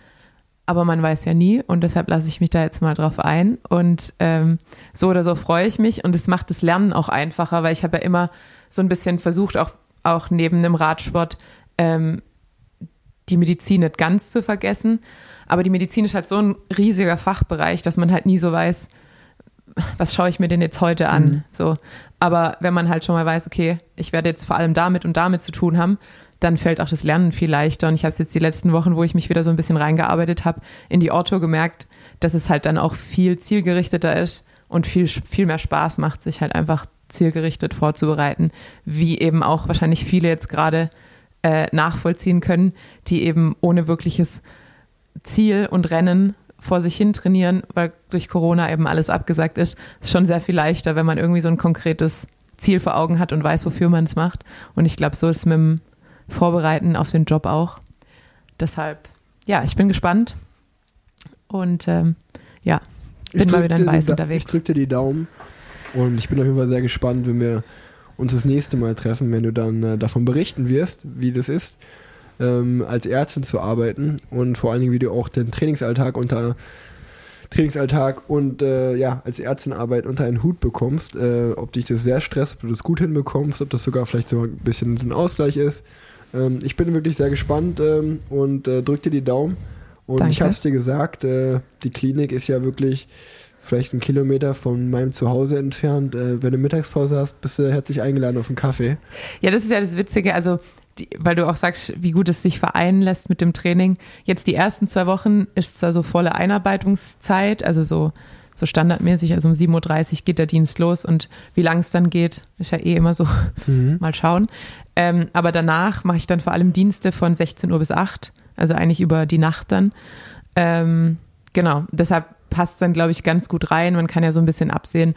Aber man weiß ja nie und deshalb lasse ich mich da jetzt mal drauf ein. Und ähm, so oder so freue ich mich und es macht das Lernen auch einfacher, weil ich habe ja immer so ein bisschen versucht, auch, auch neben dem Radsport ähm, die Medizin nicht ganz zu vergessen. Aber die Medizin ist halt so ein riesiger Fachbereich, dass man halt nie so weiß, was schaue ich mir denn jetzt heute an? Mhm. So. Aber wenn man halt schon mal weiß, okay, ich werde jetzt vor allem damit und damit zu tun haben, dann fällt auch das Lernen viel leichter. Und ich habe es jetzt die letzten Wochen, wo ich mich wieder so ein bisschen reingearbeitet habe, in die Ortho gemerkt, dass es halt dann auch viel zielgerichteter ist und viel, viel mehr Spaß macht, sich halt einfach zielgerichtet vorzubereiten, wie eben auch wahrscheinlich viele jetzt gerade äh, nachvollziehen können, die eben ohne wirkliches Ziel und Rennen vor sich hin trainieren, weil durch Corona eben alles abgesagt ist, ist schon sehr viel leichter, wenn man irgendwie so ein konkretes Ziel vor Augen hat und weiß, wofür man es macht. Und ich glaube, so ist es mit dem Vorbereiten auf den Job auch. Deshalb, ja, ich bin gespannt und ähm, ja, bin mal drück wieder in Weiß unterwegs. Ich drücke dir die Daumen und ich bin auf jeden Fall sehr gespannt, wenn wir uns das nächste Mal treffen, wenn du dann äh, davon berichten wirst, wie das ist, ähm, als Ärztin zu arbeiten und vor allen Dingen, wie du auch den Trainingsalltag unter Trainingsalltag und äh, ja, als Ärztinarbeit unter einen Hut bekommst, äh, ob dich das sehr stresst, ob du das gut hinbekommst, ob das sogar vielleicht so ein bisschen so ein Ausgleich ist. Ähm, ich bin wirklich sehr gespannt ähm, und äh, drück dir die Daumen. Und Danke. ich habe es dir gesagt, äh, die Klinik ist ja wirklich vielleicht einen Kilometer von meinem Zuhause entfernt. Äh, wenn du Mittagspause hast, bist du herzlich eingeladen auf einen Kaffee. Ja, das ist ja das Witzige, also die, weil du auch sagst, wie gut es sich vereinen lässt mit dem Training. Jetzt die ersten zwei Wochen ist zwar so volle Einarbeitungszeit, also so, so standardmäßig, also um 7.30 Uhr geht der Dienst los und wie lang es dann geht, ist ja eh immer so, mal schauen. Ähm, aber danach mache ich dann vor allem Dienste von 16 Uhr bis 8, also eigentlich über die Nacht dann. Ähm, genau, deshalb passt dann, glaube ich, ganz gut rein. Man kann ja so ein bisschen absehen,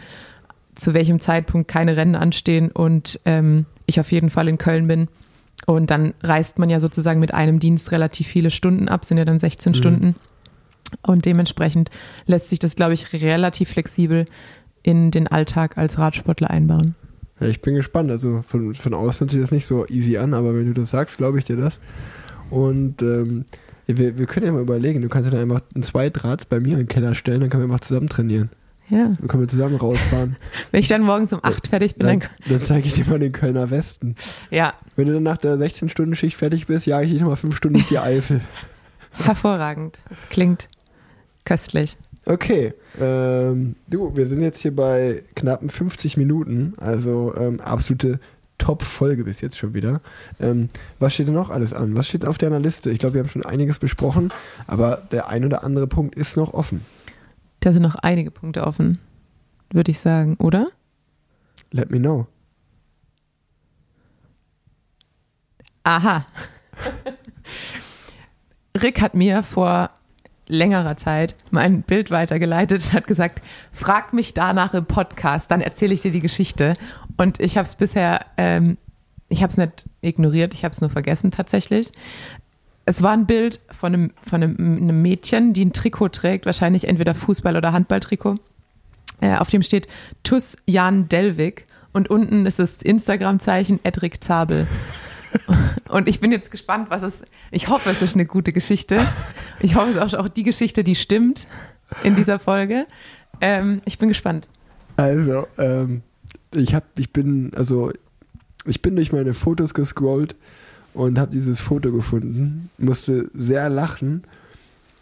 zu welchem Zeitpunkt keine Rennen anstehen und ähm, ich auf jeden Fall in Köln bin. Und dann reist man ja sozusagen mit einem Dienst relativ viele Stunden ab, sind ja dann 16 Stunden. Und dementsprechend lässt sich das, glaube ich, relativ flexibel in den Alltag als Radsportler einbauen. Ja, ich bin gespannt. Also von, von außen hört sich das nicht so easy an, aber wenn du das sagst, glaube ich dir das. Und ähm, wir, wir können ja mal überlegen, du kannst ja dann einfach ein Zweitrad bei mir in den Keller stellen, dann können wir einfach zusammen trainieren. Ja. Dann können wir zusammen rausfahren. Wenn ich dann morgens um 8 fertig bin, dann dann. dann zeige ich dir mal den Kölner Westen. Ja, Wenn du dann nach der 16-Stunden-Schicht fertig bist, jage ich dich nochmal 5 Stunden durch die Eifel. hervorragend. Das klingt köstlich. Okay, ähm, du, wir sind jetzt hier bei knappen 50 Minuten, also ähm, absolute Top-Folge bis jetzt schon wieder. Ähm, was steht denn noch alles an? Was steht auf deiner Liste? Ich glaube, wir haben schon einiges besprochen, aber der ein oder andere Punkt ist noch offen. Da sind noch einige Punkte offen, würde ich sagen, oder? Let me know. Aha. Rick hat mir vor längerer Zeit mein Bild weitergeleitet und hat gesagt, frag mich danach im Podcast, dann erzähle ich dir die Geschichte. Und ich habe es bisher, ähm, ich habe es nicht ignoriert, ich habe es nur vergessen tatsächlich. Es war ein Bild von einem, von einem, Mädchen, die ein Trikot trägt, wahrscheinlich entweder Fußball- oder Handballtrikot. Äh, auf dem steht Tuss Jan Delvig und unten ist das Instagram-Zeichen Edric Zabel. Und ich bin jetzt gespannt, was es. Ich hoffe, es ist eine gute Geschichte. Ich hoffe, es ist auch, auch die Geschichte, die stimmt in dieser Folge. Ähm, ich bin gespannt. Also, ähm, ich hab, ich bin, also, ich bin durch meine Fotos gescrollt und habe dieses Foto gefunden, musste sehr lachen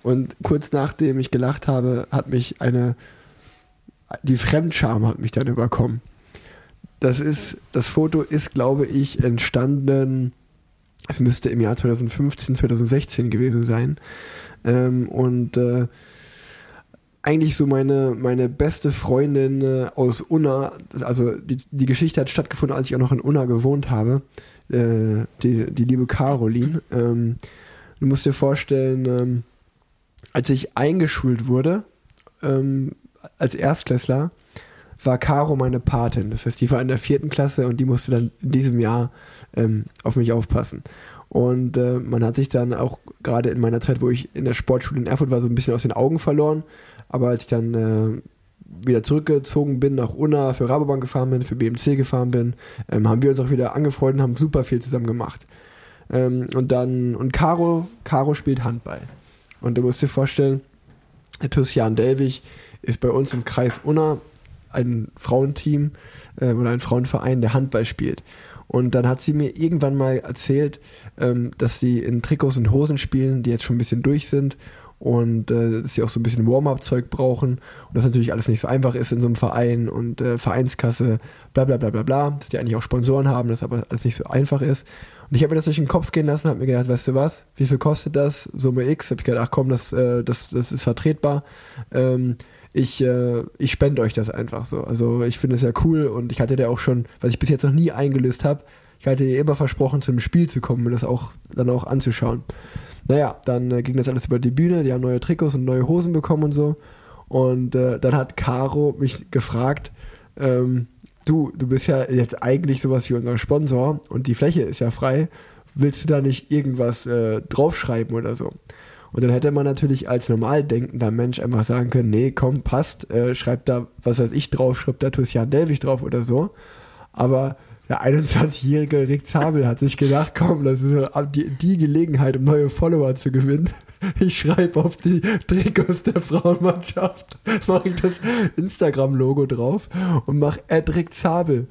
und kurz nachdem ich gelacht habe, hat mich eine, die Fremdscham hat mich dann überkommen. Das ist, das Foto ist, glaube ich, entstanden, es müsste im Jahr 2015, 2016 gewesen sein. Ähm, und äh, eigentlich so meine, meine beste Freundin äh, aus Unna, also die, die Geschichte hat stattgefunden, als ich auch noch in Unna gewohnt habe, äh, die, die liebe Caroline. Ähm, du musst dir vorstellen, ähm, als ich eingeschult wurde, ähm, als Erstklässler, war Caro meine Patin. Das heißt, die war in der vierten Klasse und die musste dann in diesem Jahr ähm, auf mich aufpassen. Und äh, man hat sich dann auch gerade in meiner Zeit, wo ich in der Sportschule in Erfurt war, so ein bisschen aus den Augen verloren. Aber als ich dann äh, wieder zurückgezogen bin nach Unna, für Rabobank gefahren bin, für BMC gefahren bin, ähm, haben wir uns auch wieder angefreundet und haben super viel zusammen gemacht. Ähm, und dann, und Caro, Caro spielt Handball. Und du musst dir vorstellen, Tussian Delwig ist bei uns im Kreis Unna ein Frauenteam äh, oder ein Frauenverein, der Handball spielt. Und dann hat sie mir irgendwann mal erzählt, ähm, dass sie in Trikots und Hosen spielen, die jetzt schon ein bisschen durch sind und äh, dass sie auch so ein bisschen Warm-up-Zeug brauchen und das natürlich alles nicht so einfach ist in so einem Verein und äh, Vereinskasse, bla bla bla bla bla, dass die eigentlich auch Sponsoren haben, dass aber alles nicht so einfach ist. Und ich habe mir das durch den Kopf gehen lassen habe mir gedacht, weißt du was, wie viel kostet das? Summe X, habe ich gedacht, ach komm, das, äh, das, das ist vertretbar. Ähm, ich, äh, ich spende euch das einfach so. Also ich finde es ja cool und ich hatte dir auch schon, was ich bis jetzt noch nie eingelöst habe, ich hatte dir immer versprochen, zu einem Spiel zu kommen und das auch dann auch anzuschauen. Naja, dann äh, ging das alles über die Bühne, die haben neue Trikots und neue Hosen bekommen und so. Und äh, dann hat Caro mich gefragt, ähm, du, du bist ja jetzt eigentlich sowas wie unser Sponsor und die Fläche ist ja frei, willst du da nicht irgendwas äh, draufschreiben oder so? Und dann hätte man natürlich als normal denkender Mensch einfach sagen können, nee, komm, passt, äh, schreibt da, was weiß ich drauf, schreibt da Tussian Delwig drauf oder so. Aber Der 21-jährige Rick Zabel hat sich gedacht, komm, das ist die, Gelegenheit, um neue Follower zu gewinnen. Ich schreibe auf die Trikots der Frauenmannschaft, mache ich das Instagram-Logo drauf und mache Rick Zabel.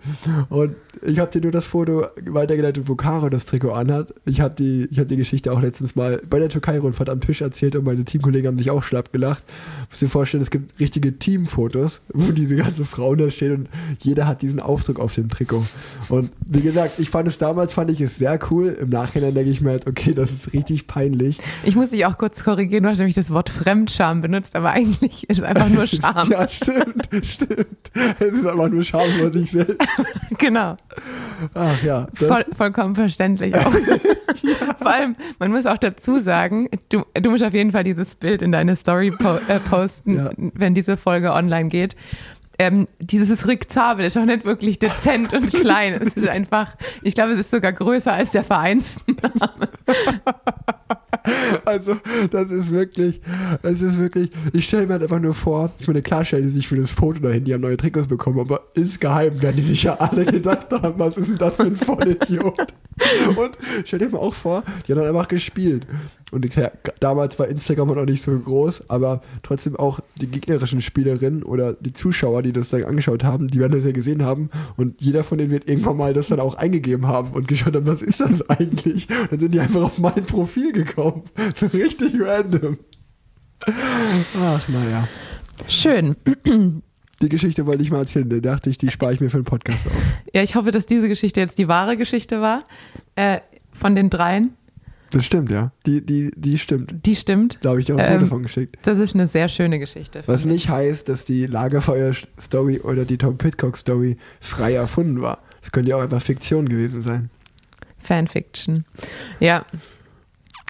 Und ich habe dir nur das Foto weitergeleitet, wo Caro das Trikot anhat. Ich habe die, ich hab die Geschichte auch letztens mal bei der Türkei-Rundfahrt am Tisch erzählt und meine Teamkollegen haben sich auch schlapp gelacht. Muss dir vorstellen, es gibt richtige Teamfotos, wo diese ganzen Frauen da stehen und jeder hat diesen Aufdruck auf dem Trikot. Und wie gesagt, ich fand es damals, fand ich es sehr cool. Im Nachhinein denke ich mir halt, okay, das ist richtig peinlich. Ich muss dich auch kurz korrigieren, du hast nämlich das Wort Fremdscham benutzt, aber eigentlich ist es einfach nur Scham. ja, stimmt, stimmt. Es ist einfach nur Scham über sich selbst. genau. Ach ja. Voll, vollkommen verständlich auch. ja. Vor allem, man muss auch dazu sagen, du, du musst auf jeden Fall dieses Bild in deine Story po äh, posten, ja. wenn diese Folge online geht. Ähm, dieses Rick Zabel ist auch nicht wirklich dezent und klein. Es ist einfach, ich glaube, es ist sogar größer als der Vereinsname. Also, das ist wirklich, es ist wirklich, ich stelle mir halt einfach nur vor, ich meine, klar stellen die sich für das Foto dahin, die haben neue Trikots bekommen, aber insgeheim werden die sich ja alle gedacht haben, was ist denn das für ein Vollidiot? Und stell dir mal auch vor, die haben dann einfach gespielt. Und klar, damals war Instagram noch nicht so groß, aber trotzdem auch die gegnerischen Spielerinnen oder die Zuschauer, die das dann angeschaut haben, die werden das ja gesehen haben und jeder von denen wird irgendwann mal das dann auch eingegeben haben und geschaut haben, was ist das eigentlich? Und dann sind die einfach auf mein Profil gekommen. So richtig random. Ach, naja. Schön. Die Geschichte wollte ich mal erzählen. Da dachte ich, die spare ich mir für den Podcast auf. Ja, ich hoffe, dass diese Geschichte jetzt die wahre Geschichte war. Äh, von den dreien. Das stimmt, ja. Die, die, die stimmt. Die stimmt. Da habe ich dir auch ein ähm, Foto von geschickt. Das ist eine sehr schöne Geschichte. Was nicht heißt, dass die Lagerfeuer-Story oder die Tom Pitcock-Story frei erfunden war. Das könnte ja auch einfach Fiktion gewesen sein. Fanfiction. Ja.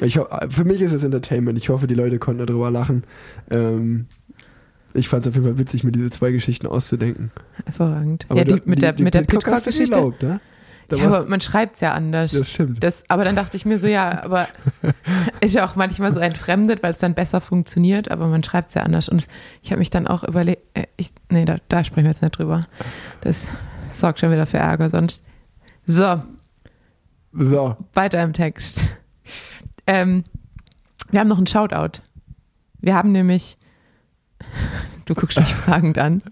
Ich, für mich ist es Entertainment. Ich hoffe, die Leute konnten darüber lachen. Ähm, ich fand es auf jeden Fall witzig, mir diese zwei Geschichten auszudenken. Hervorragend. Aber ja, die, mit, der, die mit der Pitcock-Geschichte. Erlaubt, ne? Da ja, aber man schreibt es ja anders. Das stimmt. Das, aber dann dachte ich mir so, ja, aber ist ja auch manchmal so entfremdet, weil es dann besser funktioniert, aber man schreibt es ja anders. Und ich habe mich dann auch überlegt, äh, ich, nee, da, da sprechen wir jetzt nicht drüber. Das sorgt schon wieder für Ärger sonst. So. So. Weiter im Text. Ähm, wir haben noch einen Shoutout. Wir haben nämlich, du guckst mich fragend an.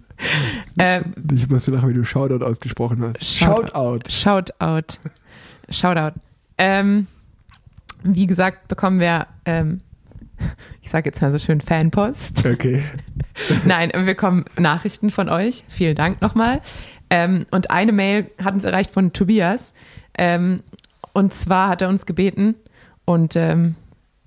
Ähm, ich musste lachen, wie du Shoutout ausgesprochen hast. Shoutout. Shoutout. Shoutout. Ähm, wie gesagt, bekommen wir, ähm, ich sage jetzt mal so schön, Fanpost. Okay. Nein, wir bekommen Nachrichten von euch. Vielen Dank nochmal. Ähm, und eine Mail hat uns erreicht von Tobias. Ähm, und zwar hat er uns gebeten, und ähm,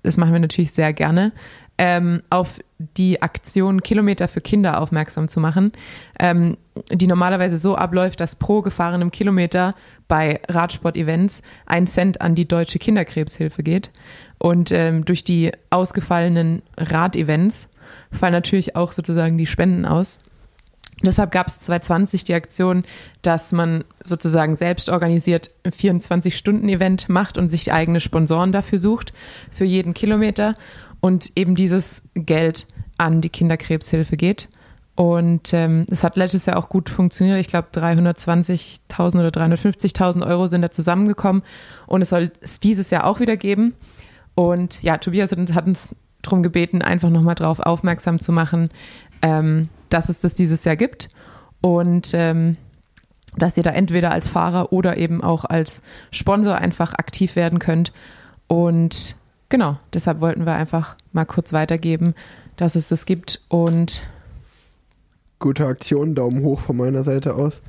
das machen wir natürlich sehr gerne, ähm, auf die Aktion Kilometer für Kinder aufmerksam zu machen, ähm, die normalerweise so abläuft, dass pro gefahrenem Kilometer bei Radsport-Events ein Cent an die Deutsche Kinderkrebshilfe geht. Und ähm, durch die ausgefallenen Radevents fallen natürlich auch sozusagen die Spenden aus. Deshalb gab es 2020 die Aktion, dass man sozusagen selbst organisiert ein 24-Stunden-Event macht und sich eigene Sponsoren dafür sucht, für jeden Kilometer und eben dieses Geld an die Kinderkrebshilfe geht. Und ähm, es hat letztes Jahr auch gut funktioniert. Ich glaube, 320.000 oder 350.000 Euro sind da zusammengekommen. Und es soll es dieses Jahr auch wieder geben. Und ja, Tobias hat uns darum gebeten, einfach nochmal drauf aufmerksam zu machen, ähm, dass es das dieses Jahr gibt. Und ähm, dass ihr da entweder als Fahrer oder eben auch als Sponsor einfach aktiv werden könnt. Und genau, deshalb wollten wir einfach mal kurz weitergeben, dass es das gibt und gute Aktion, Daumen hoch von meiner Seite aus.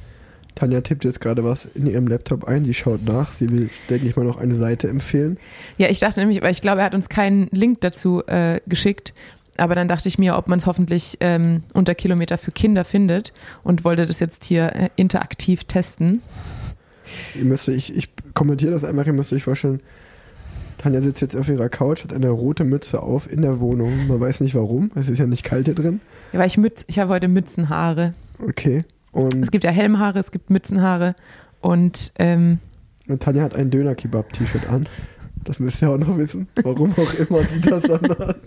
Tanja tippt jetzt gerade was in ihrem Laptop ein, sie schaut nach, sie will, denke ich mal, noch eine Seite empfehlen. Ja, ich dachte nämlich, weil ich glaube, er hat uns keinen Link dazu äh, geschickt, aber dann dachte ich mir, ob man es hoffentlich ähm, unter Kilometer für Kinder findet und wollte das jetzt hier äh, interaktiv testen. Ihr müsst, ich, ich kommentiere das einfach, ihr müsst euch vorstellen, Tanja sitzt jetzt auf ihrer Couch, hat eine rote Mütze auf in der Wohnung. Man weiß nicht warum. Es ist ja nicht kalt hier drin. Ja, weil ich Mütz, ich habe heute Mützenhaare. Okay. Und es gibt ja Helmhaare, es gibt Mützenhaare und, ähm, und Tanja hat ein Döner-Kebab-T-Shirt an. Das müsst ihr auch noch wissen. Warum auch immer sie das anhat.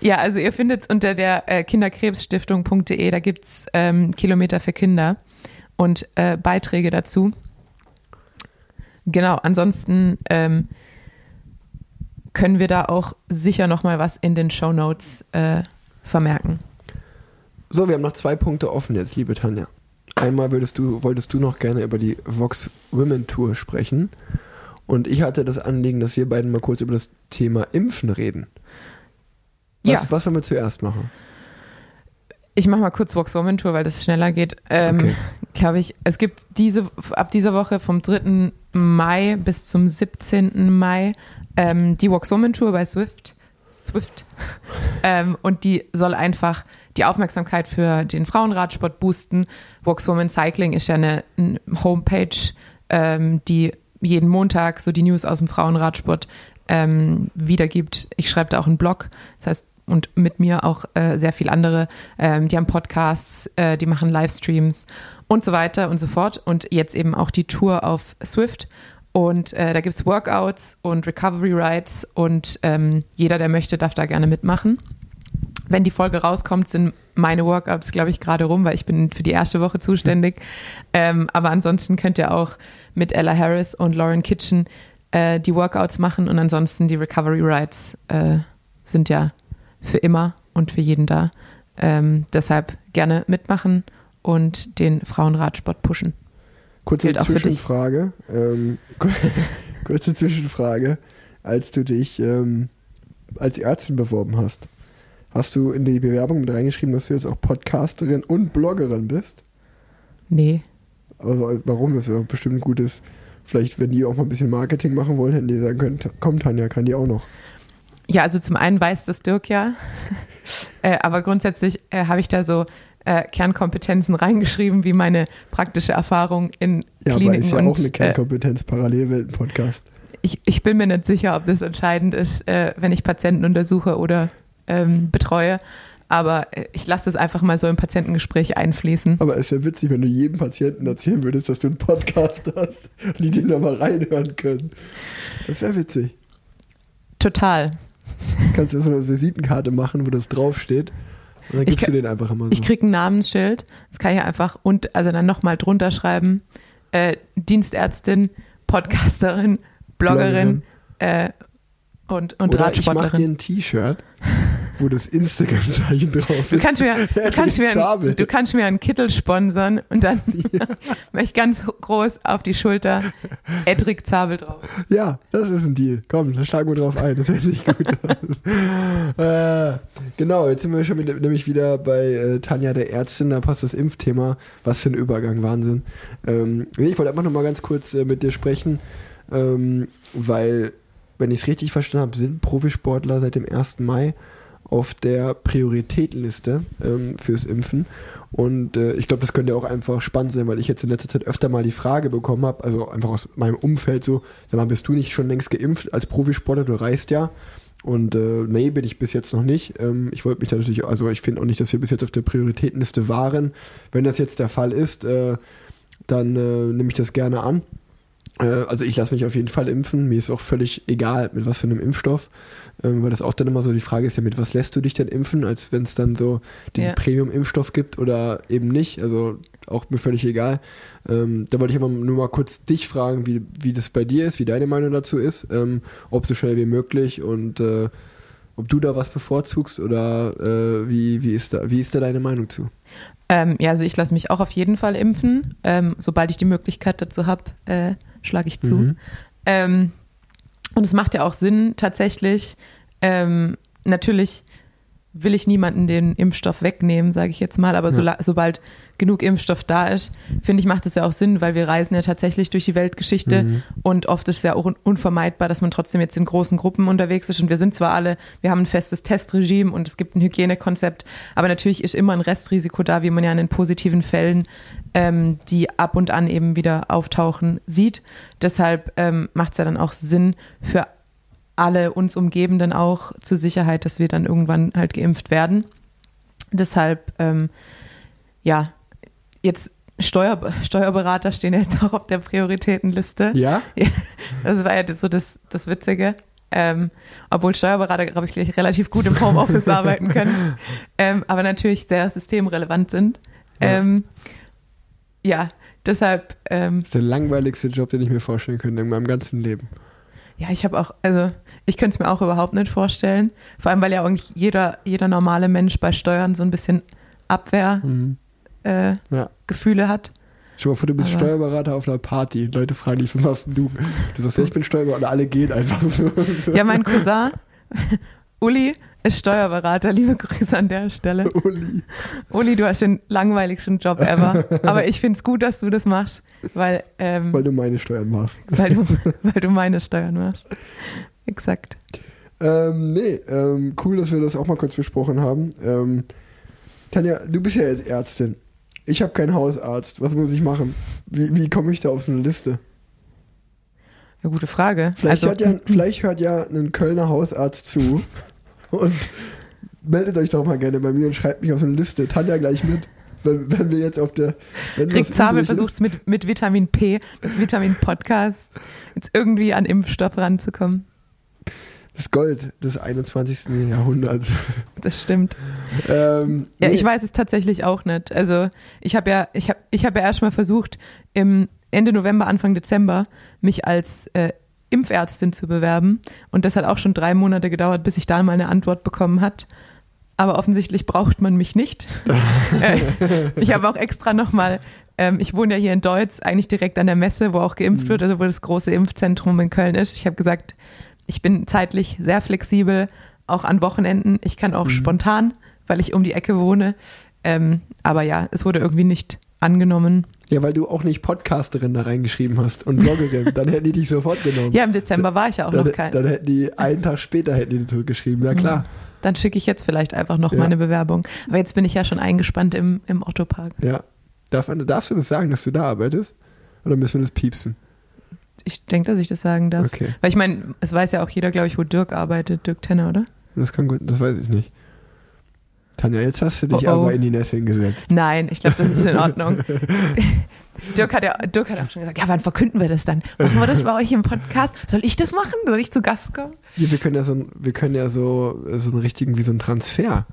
Ja, also ihr findet es unter der äh, kinderkrebsstiftung.de, da gibt es ähm, Kilometer für Kinder. und äh, Beiträge dazu. Genau, ansonsten ähm, können wir da auch sicher nochmal was in den Show Notes äh, vermerken. So, wir haben noch zwei Punkte offen jetzt, liebe Tanja. Einmal würdest du, wolltest du noch gerne über die Vox Women Tour sprechen. Und ich hatte das Anliegen, dass wir beiden mal kurz über das Thema Impfen reden. Was, Ja. was wollen wir zuerst machen? Ich mache mal kurz Vox Woman Tour, weil das schneller geht. Ähm, Okay. Glaube ich, es gibt diese ab dieser Woche vom 3. Mai bis zum 17. Mai ähm, die Vox Woman Tour bei Swift. Swift. ähm, und die soll einfach die Aufmerksamkeit für den Frauenradsport boosten. Vox Woman Cycling ist ja eine, eine Homepage, ähm, die jeden Montag so die News aus dem Frauenradsport ähm, wiedergibt. Ich schreibe da auch einen Blog. Das heißt, und mit mir auch äh, sehr viel andere. Ähm, die haben Podcasts, äh, die machen Livestreams und so weiter und so fort. Und jetzt eben auch die Tour auf Swift. Und äh, da gibt es Workouts und Recovery Rides und ähm, jeder, der möchte, darf da gerne mitmachen. Wenn die Folge rauskommt, sind meine Workouts, glaube ich, gerade rum, weil ich bin für die erste Woche zuständig. Ähm, aber ansonsten könnt ihr auch mit Ella Harris und Lauren Kitchen äh, die Workouts machen und ansonsten die Recovery Rides äh, sind ja für immer und für jeden da. Ähm, deshalb gerne mitmachen und den Frauenradsport pushen. Kurze. Zwischenfrage. Ähm, kurze Zwischenfrage. Als du dich ähm, als Ärztin beworben hast, hast du in die Bewerbung mit reingeschrieben, dass du jetzt auch Podcasterin und Bloggerin bist? Nee. Also warum? Das ist ja bestimmt ein gutes. Vielleicht, wenn die auch mal ein bisschen Marketing machen wollen, hätten die sagen können, komm Tanja, kann die auch noch. Ja, also zum einen weiß das Dirk ja, äh, aber grundsätzlich äh, habe ich da so äh, Kernkompetenzen reingeschrieben, wie meine praktische Erfahrung in Ja, aber Kliniken ist ja und auch eine äh, Kernkompetenz, Parallelwelten-Podcast. ich, ich bin mir nicht sicher, ob das entscheidend ist, äh, wenn ich Patienten untersuche oder ähm, betreue. Aber äh, ich lasse das einfach mal so im Patientengespräch einfließen. Aber es wäre witzig, wenn du jedem Patienten erzählen würdest, dass du einen Podcast hast und die den da mal reinhören können. Das wäre witzig. Total. Kannst du so eine Visitenkarte machen, wo das draufsteht. Und dann Ich gibst du kann- den einfach immer so. Ich kriege ein Namensschild. Das kann ich einfach und also dann nochmal drunter schreiben. Äh, Dienstärztin, Podcasterin, Bloggerin äh, und, und Oder ich mach dir Radsportlerin. ein T-Shirt, wo das Instagram-Zeichen drauf Du ist. kannst, mir, du, kannst mir Zabel. ein, du kannst mir einen Kittel sponsern und dann mache ich ganz groß auf die Schulter Edric Zabel drauf. Ja, das ist ein Deal. Komm, da schlagen wir drauf ein. Das hört sich gut an. äh, genau, jetzt sind wir schon mit, nämlich wieder bei äh, Tanja der Ärztin. Da passt das Impfthema. Was für ein Übergang, Wahnsinn. Ähm, ich wollte einfach noch mal ganz kurz äh, mit dir sprechen, ähm, weil, wenn ich es richtig verstanden habe, sind Profisportler seit dem 1. Mai auf der Prioritätenliste ähm, fürs Impfen. Und äh, ich glaube, das könnte auch einfach spannend sein, weil ich jetzt in letzter Zeit öfter mal die Frage bekommen habe, also einfach aus meinem Umfeld so, sag mal, bist du nicht schon längst geimpft als Profisportler? Du reist ja. Und äh, nee, bin ich bis jetzt noch nicht. Ähm, ich wollte mich da natürlich, also ich finde auch nicht, dass wir bis jetzt auf der Prioritätenliste waren. Wenn das jetzt der Fall ist, äh, dann äh, nehme ich das gerne an. Äh, also ich lasse mich auf jeden Fall impfen. Mir ist auch völlig egal, mit was für einem Impfstoff. Ähm, weil das auch dann immer so die Frage ist ja, mit was lässt du dich denn impfen, als wenn es dann so den Ja. Premium-Impfstoff gibt oder eben nicht. Also auch mir völlig egal. Ähm, da wollte ich aber nur mal kurz dich fragen, wie, wie das bei dir ist, wie deine Meinung dazu ist, ähm, ob so schnell wie möglich und äh, ob du da was bevorzugst oder äh, wie, wie, ist da, wie ist da deine Meinung zu? Ähm, ja, also ich lasse mich auch auf jeden Fall impfen. Ähm, sobald ich die Möglichkeit dazu habe, äh, schlage ich zu. Mhm. Ähm, und es macht ja auch Sinn, tatsächlich. Ähm, natürlich will ich niemanden den Impfstoff wegnehmen, sage ich jetzt mal, aber Ja. sola- sobald genug Impfstoff da ist, finde ich, macht es ja auch Sinn, weil wir reisen ja tatsächlich durch die Weltgeschichte Mhm. und oft ist es ja auch un unvermeidbar, dass man trotzdem jetzt in großen Gruppen unterwegs ist und wir sind zwar alle, wir haben ein festes Testregime und es gibt ein Hygienekonzept, aber natürlich ist immer ein Restrisiko da, wie man ja an den positiven Fällen, ähm, die ab und an eben wieder auftauchen, sieht. Deshalb ähm, macht es ja dann auch Sinn für alle uns Umgebenden auch zur Sicherheit, dass wir dann irgendwann halt geimpft werden. Deshalb, ähm, ja, jetzt Steuer, Steuerberater stehen jetzt auch auf der Prioritätenliste. Ja? Das war ja so das, das Witzige. Ähm, obwohl Steuerberater, glaube ich, relativ gut im Homeoffice arbeiten können, ähm, aber natürlich sehr systemrelevant sind. Ja. Ähm, ja, Deshalb, ähm, Das ist der langweiligste Job, den ich mir vorstellen könnte in meinem ganzen Leben. ja, ich habe auch, also ich könnte es mir auch überhaupt nicht vorstellen. Vor allem, weil ja eigentlich jeder, jeder normale Mensch bei Steuern so ein bisschen Abwehrgefühle äh, Ja. Hat. Dir mal vor, du bist Aber- Steuerberater auf einer Party. Leute fragen dich, was machst du? Du sagst, ja, ich bin Steuerberater und alle gehen einfach so. Ja, mein Cousin Uli ist Steuerberater. Liebe Grüße an der Stelle. Uli. Uli, du hast den langweiligsten Job ever. Aber ich finde es gut, dass du das machst, weil, ähm, Weil du meine Steuern machst. weil, du, weil du meine Steuern machst. Exakt. Ähm, nee, ähm, cool, dass wir das auch mal kurz besprochen haben. Ähm, Tanja, du bist ja jetzt Ärztin. Ich habe keinen Hausarzt. Was muss ich machen? Wie, wie komme ich da auf so eine Liste? Eine gute Frage. Vielleicht, also, hört ja, vielleicht hört ja ein Kölner Hausarzt zu und meldet euch doch mal gerne bei mir und schreibt mich auf so eine Liste. Tanja gleich mit. Wenn, wenn wir jetzt auf der. Rick Zabel versucht es mit, mit Vitamin P, das Vitamin Podcast, jetzt irgendwie an Impfstoff ranzukommen. Das Gold des 21. Jahrhunderts. Das stimmt. ähm, Ja, nee, ich weiß es tatsächlich auch nicht. Also ich habe ja, ich habe, ich habe ja erst mal versucht, im Ende November, Anfang Dezember mich als äh, Impfärztin zu bewerben. Und das hat auch schon drei Monate gedauert, bis ich da mal eine Antwort bekommen hat. Aber offensichtlich braucht man mich nicht. äh, ich habe auch extra nochmal, ähm, ich wohne ja hier in Deutz, eigentlich direkt an der Messe, wo auch geimpft wird, also wo das große Impfzentrum in Köln ist. Ich habe gesagt, ich bin zeitlich sehr flexibel, auch an Wochenenden. Ich kann auch spontan, weil ich um die Ecke wohne. Ähm, aber ja, es wurde irgendwie nicht angenommen. Ja, weil du auch nicht Podcasterin da reingeschrieben hast und Bloggerin. dann hätten die dich sofort genommen. Ja, im Dezember war ich ja auch dann, noch kein. dann hätten die einen Tag später hätten die zurückgeschrieben. Ja klar. Dann schicke ich jetzt vielleicht einfach noch Ja. meine Bewerbung. Aber jetzt bin ich ja schon eingespannt im, im Otto-Park. Ja. Darf, darfst du das sagen, dass du da arbeitest? Oder müssen wir das piepsen? Ich denke, dass ich das sagen darf. Okay. Weil ich meine, es weiß ja auch jeder, glaube ich, wo Dirk arbeitet, Dirk Tenner, oder? Das kann gut, das weiß ich nicht. Tanja, jetzt hast du dich Oh, oh. aber in die Nesseln gesetzt. Nein, ich glaube, das ist in Ordnung. Dirk hat ja Dirk hat auch schon gesagt, ja, wann verkünden wir das dann? Machen wir das bei euch im Podcast? Soll ich das machen? Soll ich zu Gast kommen? Ja, wir können ja so, wir können ja so, so einen richtigen, wie so einen Transfer.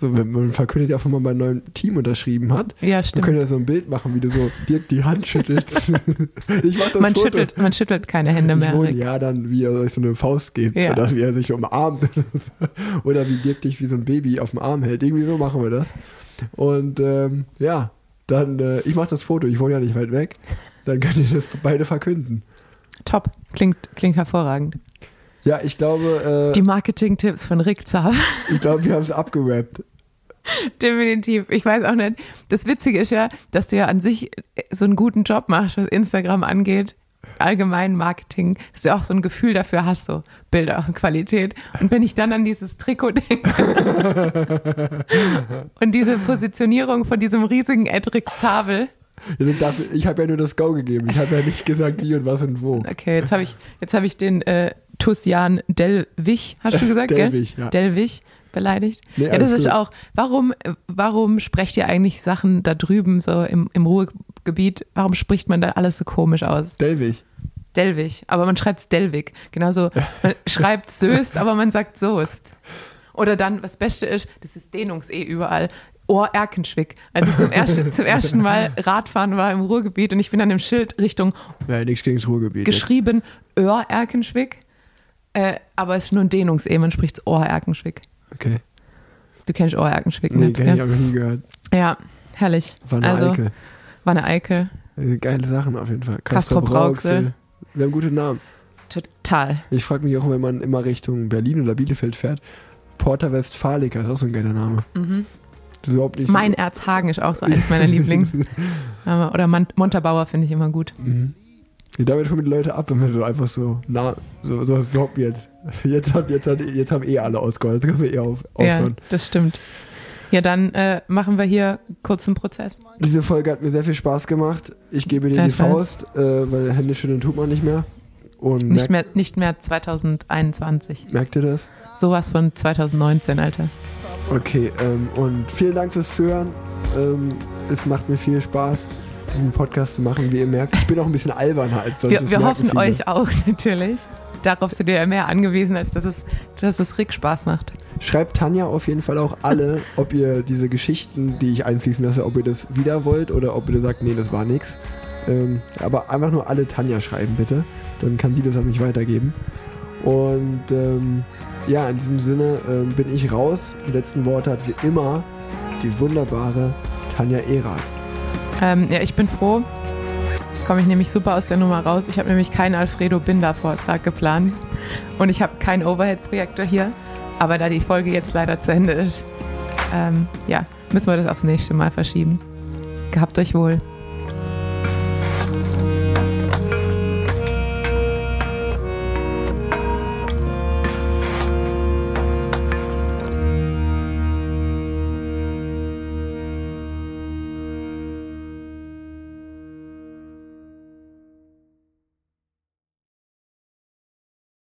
So, wenn man verkündet ja, wenn man bei einem neuen Team unterschrieben hat. Ja, Wir stimmt. können ja so ein Bild machen, wie du so Dirk die Hand schüttelst. ich mach das Man Foto. schüttelt, man schüttelt keine Hände mehr. Rick. ja, dann wie er euch so eine Faust gibt Ja. oder wie er sich umarmt oder wie Dirk dich wie so ein Baby auf dem Arm hält. Irgendwie so machen wir das. Und ähm, ja, dann, äh, ich mache das Foto, ich wohne ja nicht weit weg. Dann könnt ihr das beide verkünden. Top. Klingt, klingt hervorragend. Ja, ich glaube, Die äh, Marketing-Tipps von Rick Zaber. ich glaube, wir haben es abgerappt. Definitiv. Ich weiß auch nicht. Das Witzige ist ja, dass du ja an sich so einen guten Job machst, was Instagram angeht. Allgemein Marketing, dass du auch so ein Gefühl dafür hast, so Bilder und Qualität. Und wenn ich dann an dieses Trikot denke und diese Positionierung von diesem riesigen Edric Zabel, ich habe ja nur das Go gegeben. Ich habe ja nicht gesagt, wie und was und wo. okay, jetzt habe ich, jetzt habe ich den äh, Tussian Delwig, hast du gesagt, Delwig, gell? ja. Delwig beleidigt. Nee, ja, das ist gut. auch, warum, warum sprecht ihr eigentlich Sachen da drüben, so im, im Ruhrgebiet, warum spricht man da alles so komisch aus? Delwig. Delwig, aber man schreibt es Delwig. Genauso, man schreibt Söst, aber man sagt Soest. Oder dann, was Beste ist, das ist Dehnungs-E überall. Ohr Erkenschwick. Als ich zum, ersten, zum ersten Mal Radfahren war im Ruhrgebiet und ich bin an dem Schild Richtung Ja, nichts gegen das Ruhrgebiet. geschrieben Ohr Erkenschwick. Äh, aber es ist nur ein Dehnungs-E, man spricht Ohr Erkenschwick. Okay. Du kennst Ohr Erkenschwick Nee, nicht, kenn ich, ja? habe ich nie gehört. ja, herrlich. War eine also, Eikel. War eine Eikel. Äh, Geile Sachen auf jeden Fall. Castrop Rauxel. Wir haben gute Namen. Total. Ich frage mich auch, wenn man immer Richtung Berlin oder Bielefeld fährt, Porta Westfalica ist auch so ein geiler Name. Mhm. Überhaupt nicht Mein Erzhagen ist auch so eins meiner Lieblings. Oder Mon Montabaur finde ich immer gut. Mhm. Ja, damit kommen die Leute ab, wenn wir so einfach so, na, so, so was glaubt jetzt. Jetzt, hat, jetzt, hat, jetzt haben eh alle ausgeholt, jetzt können wir eh auf, Ja, aufhören. das stimmt. Ja, dann äh, machen wir hier kurz einen Prozess. Diese Folge hat mir sehr viel Spaß gemacht. Ich gebe dir die. Faust, äh, weil Hände schütteln tut man nicht mehr. Und Nicht mehr, nicht mehr 2021. merkt ihr das? Sowas von 2019, Alter. Okay, ähm, und vielen Dank fürs Zuhören. Ähm, es macht mir viel Spaß, diesen Podcast zu machen. Wie ihr merkt, ich bin auch ein bisschen albern halt. Wir, wir hoffen viele. euch auch natürlich. Darauf sind wir ja mehr angewiesen, als dass es, dass es Rick Spaß macht. Schreibt Tanja auf jeden Fall auch alle, ob ihr diese Geschichten, die ich einfließen lasse, ob ihr das wieder wollt oder ob ihr sagt, nee, das war nix. Ähm, aber einfach nur alle Tanja schreiben, bitte. Dann kann die das an mich weitergeben. Und ähm, ja, in diesem Sinne ähm, bin ich raus. Die letzten Worte hat wie immer die wunderbare Tanja Erath. Ähm, ja, ich bin froh. Jetzt komme ich nämlich super aus der Nummer raus. Ich habe nämlich keinen Alfredo Binder-Vortrag geplant und ich habe keinen Overhead-Projektor hier. Aber da die Folge jetzt leider zu Ende ist, ähm, ja, müssen wir das aufs nächste Mal verschieben. Gehabt euch wohl.